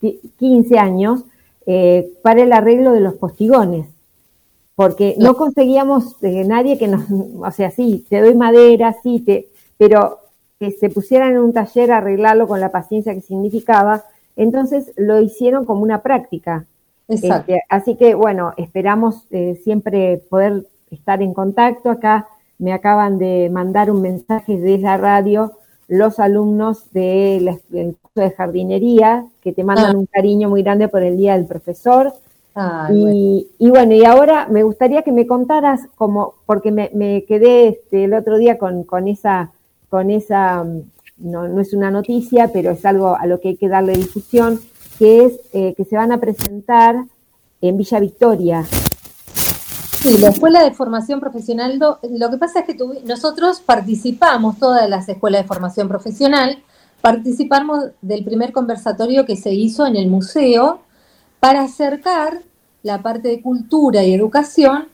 qui- 15 años, eh, para el arreglo de los postigones. Porque no conseguíamos eh, nadie que nos, o sea, sí, te doy madera, sí, te, pero que se pusieran en un taller a arreglarlo con la paciencia que significaba, entonces lo hicieron como una práctica. Exacto. Este, así que bueno, esperamos eh, siempre poder estar en contacto. Acá me acaban de mandar un mensaje desde la radio los alumnos de del curso de jardinería que te mandan Ah. un cariño muy grande por el Día del Profesor. Bueno. Y, y bueno, y ahora me gustaría que me contaras como, porque me, me quedé este, el otro día con, con esa, con esa, mm, no, no es una noticia, pero es algo a lo que hay que darle difusión, que es eh, que se van a presentar en Villa Victoria. Sí, la Escuela de Formación Profesional, lo que pasa es que tuvi- nosotros participamos, todas las escuelas de formación profesional, participamos del primer conversatorio que se hizo en el museo para acercar la parte de cultura y educación.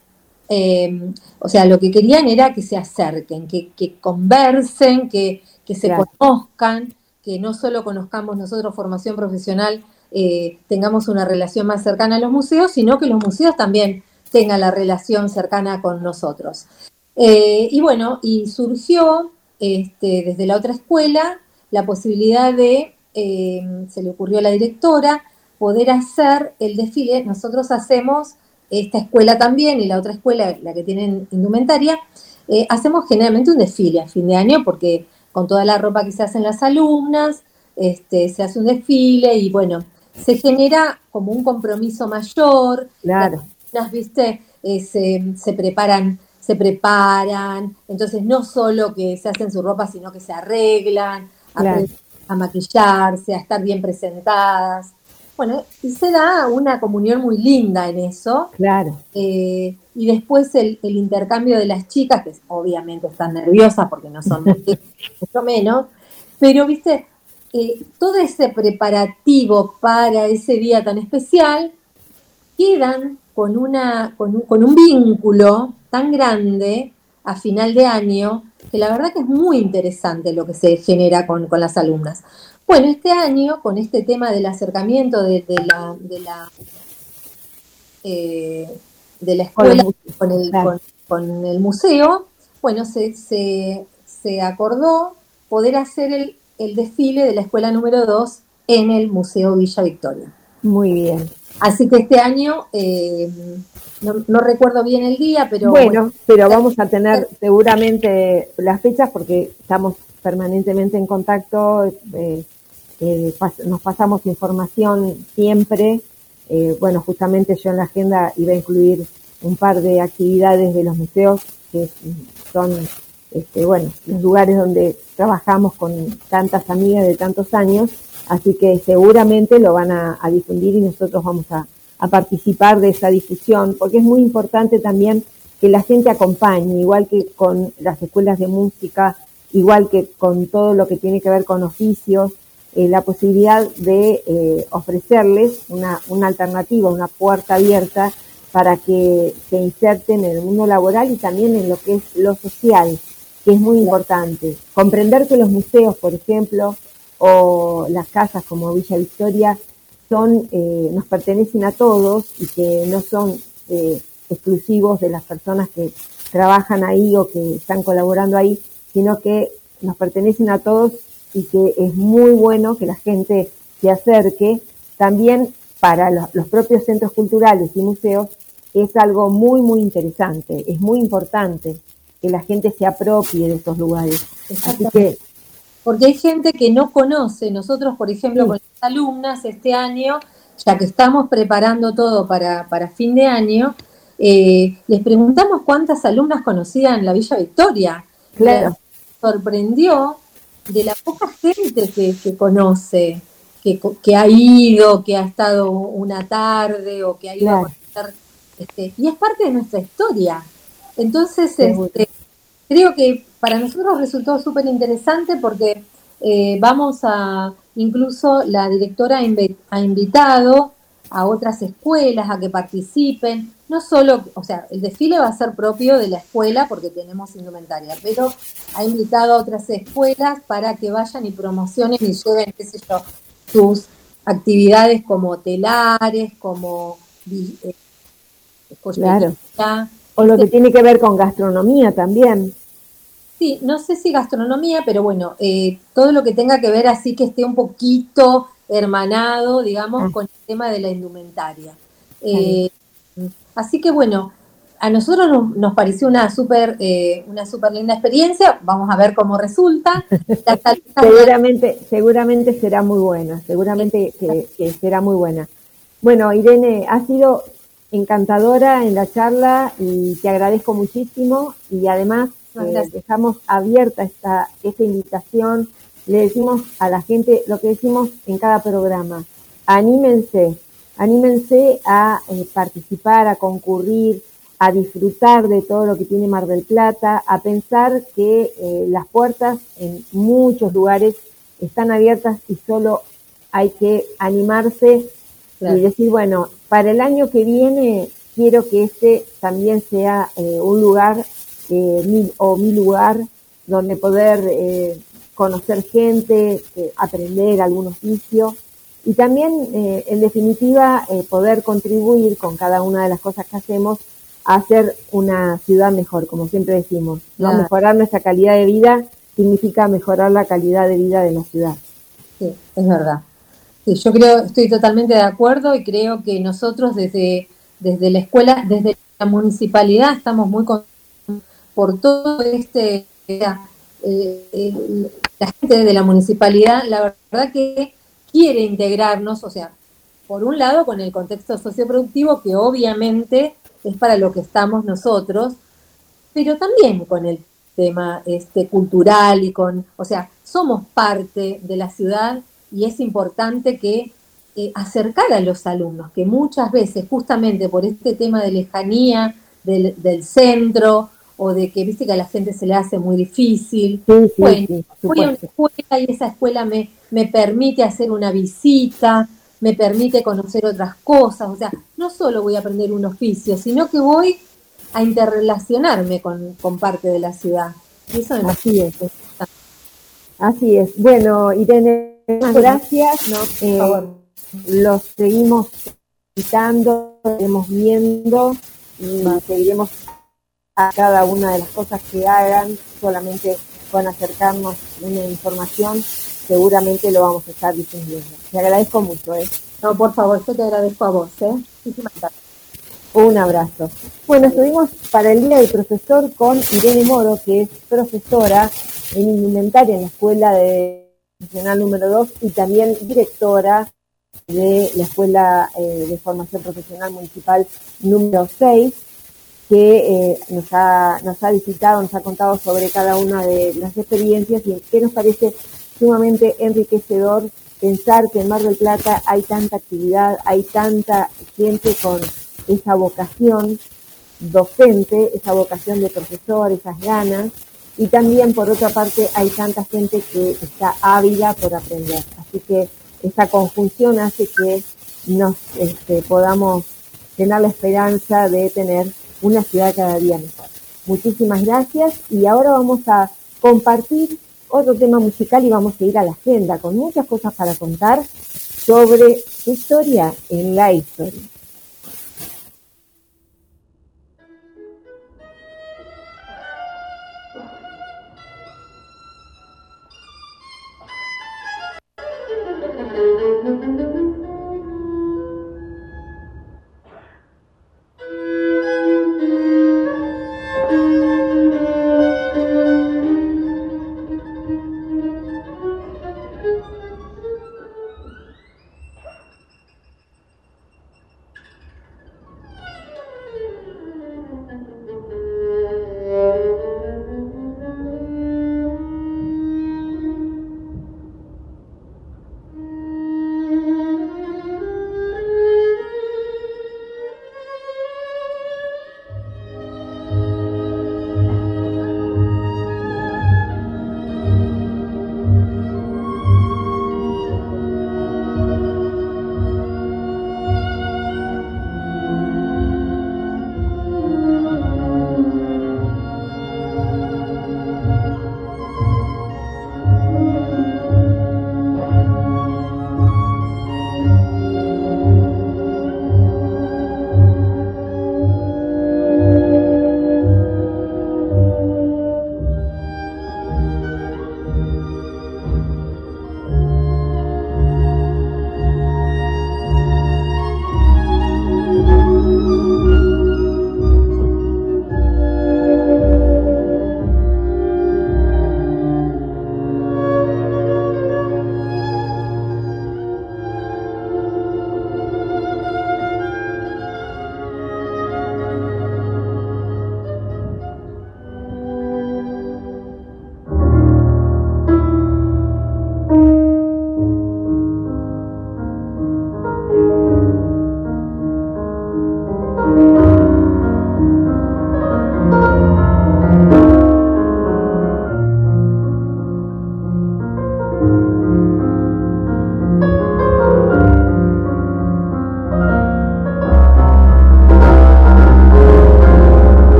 eh, o sea, lo que querían era que se acerquen, que, que conversen, que, que se Claro. conozcan, que no solo conozcamos nosotros formación profesional, eh, tengamos una relación más cercana a los museos, sino que los museos también tengan la relación cercana con nosotros. Eh, y bueno, y surgió este, desde la otra escuela la posibilidad de, eh, se le ocurrió a la directora, poder hacer el desfile. Nosotros hacemos, esta escuela también y la otra escuela, la que tienen indumentaria, eh, hacemos generalmente un desfile a fin de año porque con toda la ropa que se hacen las alumnas, este, se hace un desfile y bueno, se genera como un compromiso mayor. Claro. Viste, eh, se, se preparan se preparan, entonces no solo que se hacen su ropa, sino que se arreglan, Claro. a maquillarse, a estar bien presentadas. Bueno, y se da una comunión muy linda en eso. Claro. Eh, y después el, el intercambio de las chicas, que obviamente están nerviosas porque no son mucho menos, pero viste, eh, todo ese preparativo para ese día tan especial quedan con, una, con, un, con un vínculo tan grande a final de año que la verdad que es muy interesante lo que se genera con, con las alumnas. Bueno, este año, con este tema del acercamiento de, de la, de la, eh, de la escuela con el, con el museo, bueno, se, se, se acordó poder hacer el, el desfile de la escuela número 2 en el Museo Villa Victoria. Muy bien. Así que este año, eh, no, no recuerdo bien el día, pero bueno, pero vamos a tener seguramente las fechas porque estamos permanentemente en contacto, eh, eh, pas- nos pasamos información siempre. Eh, bueno, justamente yo en la agenda iba a incluir un par de actividades de los museos que son, este, bueno, los lugares donde trabajamos con tantas amigas de tantos años, así que seguramente lo van a, a difundir y nosotros vamos a, a participar de esa difusión, porque es muy importante también que la gente acompañe, igual que con las escuelas de música, igual que con todo lo que tiene que ver con oficios, eh, la posibilidad de eh, ofrecerles una, una alternativa, una puerta abierta para que se inserten en el mundo laboral y también en lo que es lo social, que es muy importante. Comprender que los museos, por ejemplo, o las casas como Villa Victoria, son, eh, nos pertenecen a todos y que no son eh, exclusivos de las personas que trabajan ahí o que están colaborando ahí, sino que nos pertenecen a todos y que es muy bueno que la gente se acerque. También para los, los propios centros culturales y museos es algo muy, muy interesante, es muy importante que la gente se apropie de esos lugares. Así que porque hay gente que no conoce. Nosotros, por ejemplo, Sí. con las alumnas este año, ya que estamos preparando todo para, para fin de año, eh, les preguntamos cuántas alumnas conocían la Villa Victoria. Claro. Les sorprendió de la poca gente que, que conoce, que, que ha ido, que ha estado una tarde o que ha ido Claro. a conocer. Este, y es parte de nuestra historia. Entonces, este, creo que para nosotros resultó súper interesante porque eh, vamos a, incluso la directora ha, invi- ha invitado a otras escuelas a que participen, no solo, o sea, el desfile va a ser propio de la escuela porque tenemos indumentaria, pero ha invitado a otras escuelas para que vayan y promocionen y lleven, qué sé yo, sus actividades como telares, como eh, Claro. O lo que tiene que ver con gastronomía también. Sí, no sé si gastronomía, pero bueno, eh, todo lo que tenga que ver así que esté un poquito hermanado, digamos, Ah. con el tema de la indumentaria. Eh, así que bueno, a nosotros nos, nos pareció una súper eh, una súper linda experiencia, vamos a ver cómo resulta. Seguramente, seguramente será muy buena, seguramente que, que será muy buena. Bueno, Irene, ha sido encantadora en la charla y te agradezco muchísimo y además eh, dejamos abierta esta, esta invitación. Le decimos a la gente lo que decimos en cada programa. Anímense, anímense a eh, participar, a concurrir, a disfrutar de todo lo que tiene Mar del Plata, a pensar que eh, las puertas en muchos lugares están abiertas y solo hay que animarse Claro. y decir, bueno, para el año que viene quiero que este también sea eh, un lugar eh, mi- o mi lugar donde poder eh, conocer gente, aprender algún oficio y también, eh, en definitiva, eh, poder contribuir con cada una de las cosas que hacemos a hacer una ciudad mejor, como siempre decimos, ¿no? Claro. mejorar nuestra calidad de vida significa mejorar la calidad de vida de la ciudad. Sí, es verdad. Sí, yo creo, estoy totalmente de acuerdo y creo que nosotros desde, desde la escuela, desde la municipalidad, estamos muy contentos por todo este, eh, la gente de la municipalidad, la verdad que quiere integrarnos, o sea, por un lado con el contexto socioproductivo, que obviamente es para lo que estamos nosotros, pero también con el tema este, cultural y con, o sea, somos parte de la ciudad y es importante que eh, acercar a los alumnos, que muchas veces justamente por este tema de lejanía del, del centro o de que viste que a la gente se le hace muy difícil. bueno, voy a una escuela y esa escuela me, me permite hacer una visita, me permite conocer otras cosas, o sea, no solo voy a aprender un oficio, sino que voy a interrelacionarme con, con parte de la ciudad. Y eso me Así es. Así es. Bueno, Irene, gracias. No, eh, por favor. Los seguimos visitando, seguimos viendo y seguiremos a cada una de las cosas que hagan, solamente con acercarnos una información, seguramente lo vamos a estar difundiendo. Te agradezco mucho, ¿eh? No, por favor, yo te agradezco a vos, ¿eh? Muchísimas gracias. Un abrazo. Bueno, estuvimos para el Día del Profesor con Irene Moro, que es profesora en indumentaria en la Escuela de Profesional número 2 y también directora de la Escuela eh, de Formación Profesional Municipal número 6 que eh, nos, ha, nos ha visitado, nos ha contado sobre cada una de las experiencias y que nos parece sumamente enriquecedor pensar que en Mar del Plata hay tanta actividad, hay tanta gente con esa vocación docente, esa vocación de profesor, esas ganas, y también por otra parte hay tanta gente que está ávida por aprender. Así que esa conjunción hace que nos este, podamos tener la esperanza de tener una ciudad cada día mejor. Muchísimas gracias y ahora vamos a compartir otro tema musical y vamos a ir a la agenda con muchas cosas para contar sobre historia en la historia.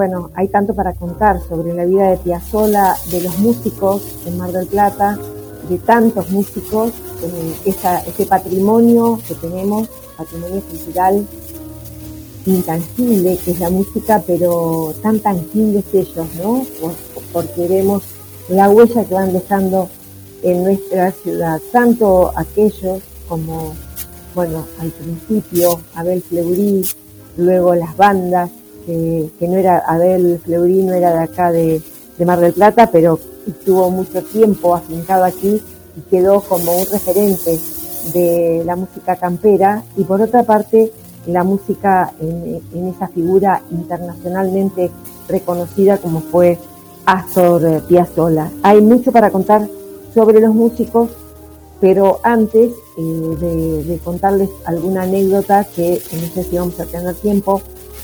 Bueno, hay tanto para contar sobre la vida de Piazzolla, de los músicos en Mar del Plata, de tantos músicos, eh, esa, ese patrimonio que tenemos, patrimonio cultural intangible que es la música, pero tan tangibles ellos, ¿no? porque vemos la huella que van dejando en nuestra ciudad, tanto aquellos como, bueno, al principio Abel Fleury, luego las bandas, que, no era, Abel Fleury no era de acá de, Mar del Plata, pero estuvo mucho tiempo afincado aquí y quedó como un referente de la música campera y por otra parte la música en, esa figura internacionalmente reconocida como fue Astor Piazzolla. Hay mucho para contar sobre los músicos, pero antes eh, de, contarles alguna anécdota que no sé si vamos a tener tiempo,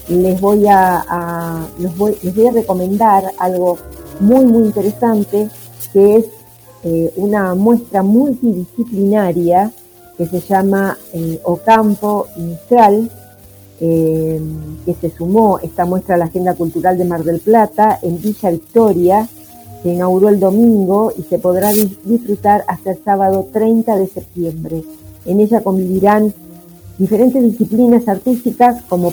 les voy a, les voy a recomendar algo muy muy interesante que es eh, una muestra multidisciplinaria que se llama eh, Ocampo Mistral, eh, que se sumó esta muestra a la Agenda Cultural de Mar del Plata en Villa Victoria, se inauguró el domingo y se podrá disfrutar hasta el sábado 30 de septiembre. En ella convivirán diferentes disciplinas artísticas como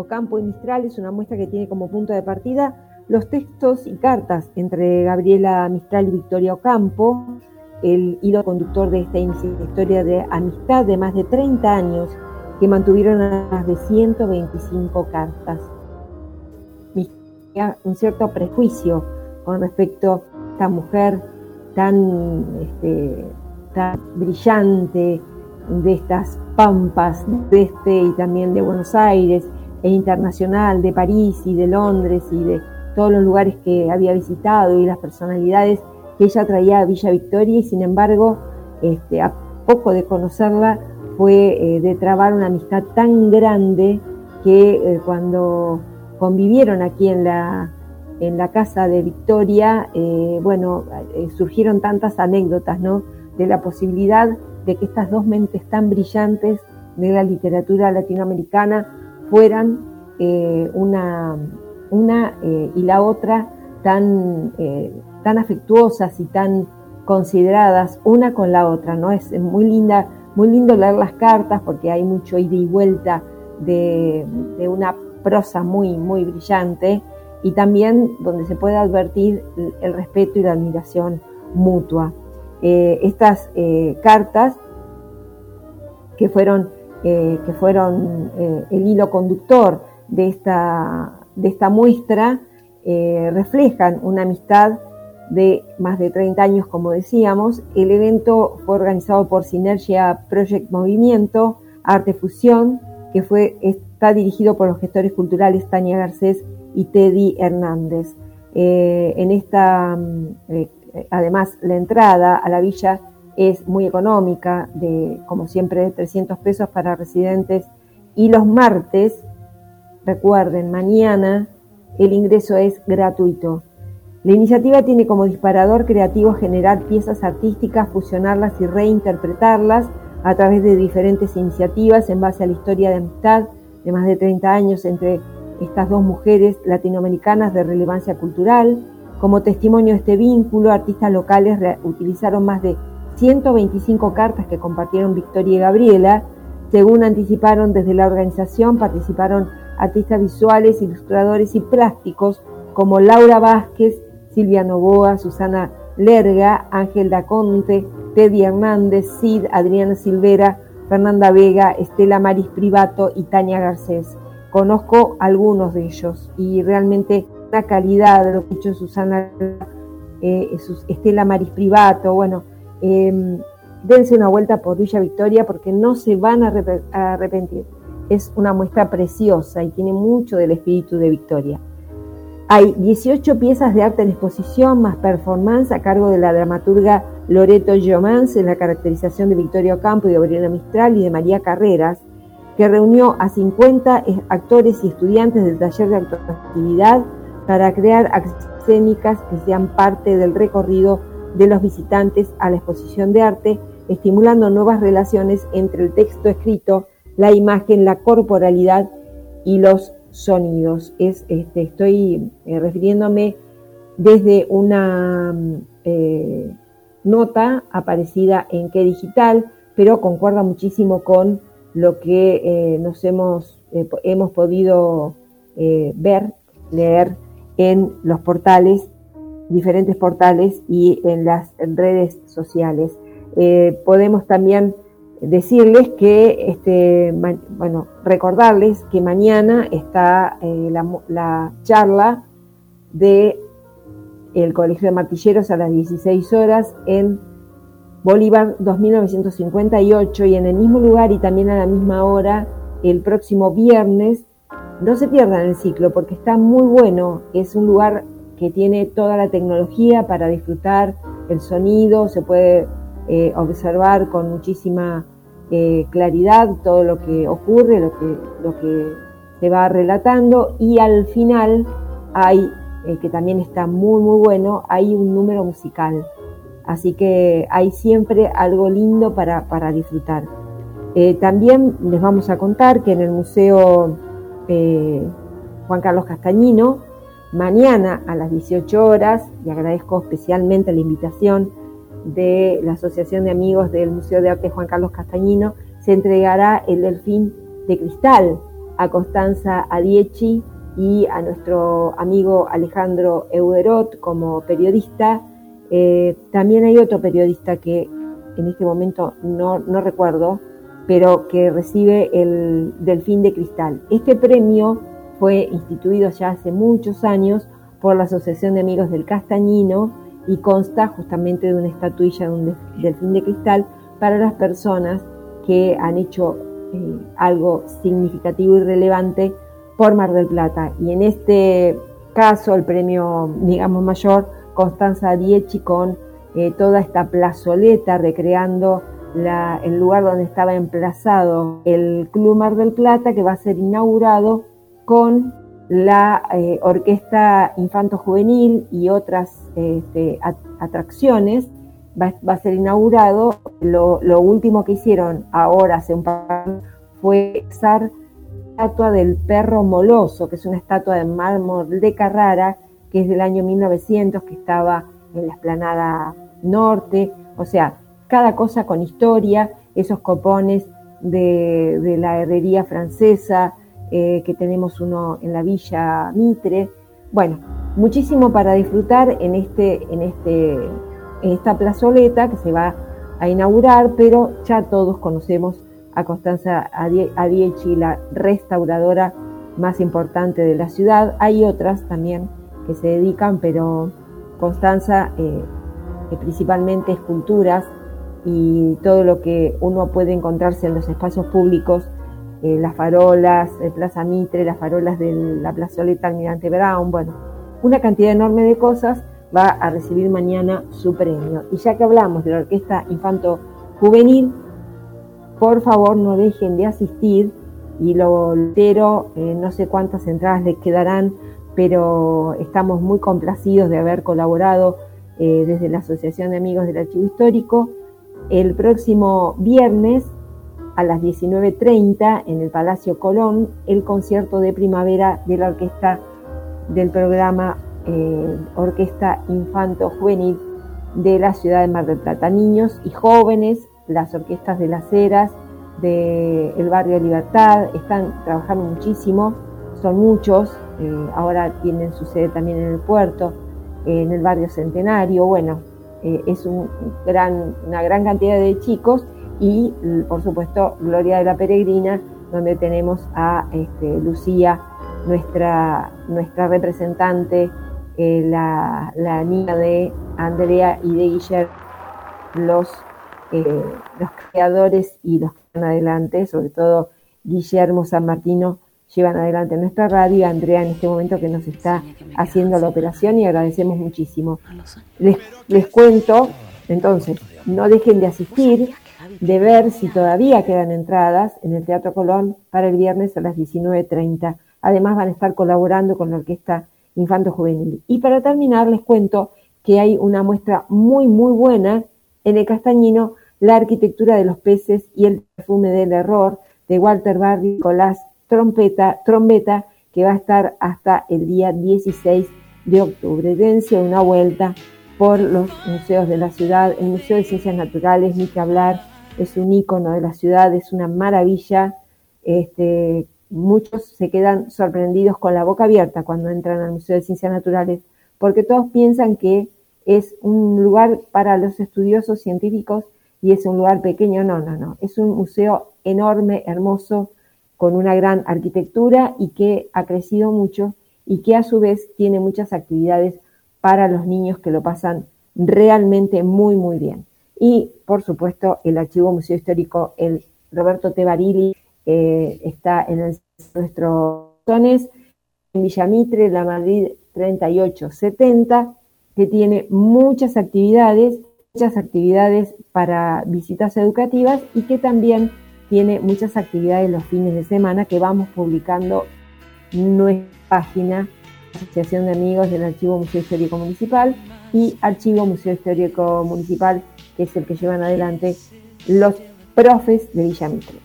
Ocampo y Mistral es una muestra que tiene como punto de partida los textos y cartas entre Gabriela Mistral y Victoria Ocampo, el hilo conductor de esta historia de amistad de más de 30 años que mantuvieron más de 125 cartas. Un cierto prejuicio con respecto a esta mujer tan, este, tan brillante de estas pampas de este y también de Buenos Aires e internacional, de París y de Londres y de todos los lugares que había visitado y las personalidades que ella traía a Villa Victoria y sin embargo, este, a poco de conocerla, fue eh, de trabar una amistad tan grande que eh, cuando convivieron aquí en la, en la casa de Victoria, eh, bueno, surgieron tantas anécdotas, ¿no? De la posibilidad de que estas dos mentes tan brillantes de la literatura latinoamericana fueran una, una eh, y la otra tan, eh, tan afectuosas y tan consideradas una con la otra, ¿no? Es muy linda, muy lindo leer las cartas porque hay mucho ida y vuelta de, una prosa muy, muy brillante y también donde se puede advertir el respeto y la admiración mutua. Eh, estas cartas que fueron, que fueron el hilo conductor de esta, de esta muestra eh, reflejan una amistad de más de 30 años, como decíamos. El evento fue organizado por Sinergia Project Movimiento, Arte Fusión, que fue, está dirigido por los gestores culturales Tania Garcés y Teddy Hernández. Eh, en esta, mm, eh, además, la entrada a la villa es muy económica, de como siempre 300 pesos para residentes, y los martes Recuerden, mañana el ingreso es gratuito. La iniciativa tiene como disparador creativo generar piezas artísticas, fusionarlas y reinterpretarlas a través de diferentes iniciativas en base a la historia de amistad de más de 30 años entre estas dos mujeres latinoamericanas de relevancia cultural. Como testimonio de este vínculo, artistas locales utilizaron más de 125 cartas que compartieron Victoria y Gabriela. Según anticiparon desde la organización, participaron artistas visuales, ilustradores y plásticos como Laura Vázquez, Silvia Novoa, Susana Lerga, Ángel Daconte, Teddy Hernández, Cid, Adriana Silvera, Fernanda Vega, Estela Maris Privato y Tania Garcés. Conozco algunos de ellos y realmente la calidad de lo que ha hecho Susana, eh, Estela Maris Privato, bueno, em, dense una vuelta por Villa Victoria porque no se van a arrepentir es una muestra preciosa y tiene mucho del espíritu de Victoria. Hay 18 piezas de arte en exposición más performance a cargo de la dramaturga Loreto Giomans en la caracterización de Victoria Ocampo y de Gabriela Mistral y de María Carreras, que reunió a 50 actores y estudiantes del taller de actividad para crear escénicas que sean parte del recorrido de los visitantes a la exposición de arte, estimulando nuevas relaciones entre el texto escrito, la imagen, la corporalidad y los sonidos. Es, este, estoy eh, refiriéndome desde una eh, nota aparecida en Que Digital, pero concuerda muchísimo con lo que eh, nos hemos, hemos podido ver, leer en los portales, diferentes portales y en las redes sociales. podemos también decirles que, este, bueno, recordarles que mañana está eh, la, charla de el Colegio de Martilleros a las 16 horas en Bolívar 2958 y en el mismo lugar y también a la misma hora el próximo viernes. No se pierdan el ciclo porque está muy bueno, es un lugar que tiene toda la tecnología para disfrutar el sonido, se puede eh, observar con muchísima eh, claridad todo lo que ocurre, lo que, lo que se va relatando y al final hay, eh, que también está muy muy bueno, hay un número musical. Así que hay siempre algo lindo para, disfrutar. también les vamos a contar que en el Museo Juan Carlos Castañino, mañana a las 18 horas, y agradezco especialmente la invitación de la Asociación de Amigos del Museo de Arte Juan Carlos Castañino, se entregará el delfín de cristal a Constanza Adiechi y a nuestro amigo Alejandro Euderot como periodista. Eh, también hay otro periodista que en este momento no, no recuerdo, pero que recibe el Delfín de Cristal. Este premio fue instituido ya hace muchos años por la Asociación de Amigos del Castañino y consta justamente de una estatuilla de un delfín de cristal para las personas que han hecho eh, algo significativo y relevante por Mar del Plata. Y en este caso, el premio, digamos, mayor, Constanza Dieci con eh, toda esta plazoleta recreando el lugar donde estaba emplazado el Club Mar del Plata, que va a ser inaugurado con la eh, Orquesta Infanto Juvenil y otras este, atracciones va, a ser inaugurado. Lo, último que hicieron ahora, hace un par fue usar la estatua del perro moloso, que es una estatua de mármol de Carrara, que es del año 1900, que estaba en la esplanada norte. O sea, cada cosa con historia, esos copones de, de la herrería francesa, eh, que tenemos uno en la Villa Mitre. Bueno, muchísimo para disfrutar en, este, en, este, esta plazoleta que se va a inaugurar, pero ya todos conocemos a Constanza Adiechi, la restauradora más importante de la ciudad. Hay otras también que se dedican, pero Constanza, eh, principalmente esculturas y todo lo que uno puede encontrarse en los espacios públicos eh, las farolas de Plaza Mitre, las farolas de la plazoleta Almirante Brown, bueno, una cantidad enorme de cosas va a recibir mañana su premio. Y ya que hablamos de la Orquesta Infanto Juvenil, por favor no dejen de asistir y lo entero, eh, no sé cuántas entradas les quedarán, pero estamos muy complacidos de haber colaborado eh, desde la Asociación de Amigos del Archivo Histórico. El próximo viernes a las 19.30 en el Palacio Colón el concierto de primavera de la orquesta del programa eh, Orquesta Infanto Juvenil de la ciudad de Mar del Plata. Niños y jóvenes, las orquestas de las Heras, del barrio Libertad, están trabajando muchísimo, son muchos, eh, ahora tienen su sede también en el puerto, en el barrio Centenario, bueno, eh, es un gran, una gran cantidad de chicos y por supuesto Gloria de la Peregrina, donde tenemos a este, Lucía, nuestra, nuestra representante, eh, la, niña de Andrea y de Guillermo, los, eh, los creadores y los que van adelante, sobre todo Guillermo San Martino, llevan adelante nuestra radio Andrea en este momento que nos está haciendo la operación y agradecemos muchísimo. Les, les cuento, entonces, no dejen de asistir, de ver si todavía quedan entradas en el Teatro Colón para el viernes a las 19.30. Además van a estar colaborando con la Orquesta Infanto Juvenil. Y para terminar les cuento que hay una muestra muy, muy buena en el Castañino, La arquitectura de los peces y el perfume del error, de Walter Barry, Nicolás Trompeta, Trombeta, que va a estar hasta el día 16 de octubre. Dense una vuelta por los museos de la ciudad, el Museo de Ciencias Naturales, ni que hablar, es un ícono de la ciudad, es una maravilla. Este, muchos se quedan sorprendidos con la boca abierta cuando entran al Museo de Ciencias Naturales, porque todos piensan que es un lugar para los estudiosos científicos y es un lugar pequeño. No, no, no. Es un museo enorme, hermoso, con una gran arquitectura y que ha crecido mucho y que a su vez tiene muchas actividades para los niños que lo pasan realmente muy, muy bien. Y, por supuesto, el Archivo Museo Histórico, el Roberto Tebarili, eh, está en el, nuestro zones, en Villamitre, la Madrid 3870, que tiene muchas actividades, muchas actividades para visitas educativas y que también tiene muchas actividades los fines de semana que vamos publicando en nuestra página Asociación de Amigos del Archivo Museo Histórico Municipal y Archivo Museo Histórico Municipal, que es el que llevan adelante los profes de Villamitre.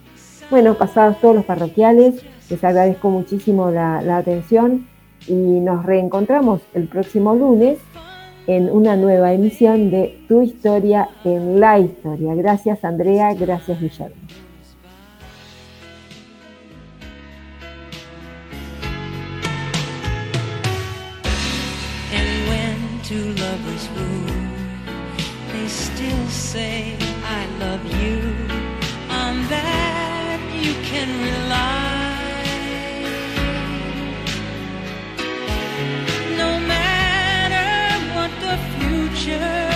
Bueno, pasados todos los parroquiales, les agradezco muchísimo la, la atención y nos reencontramos el próximo lunes en una nueva emisión de Tu historia en la historia. Gracias Andrea, gracias Guillermo. treasure.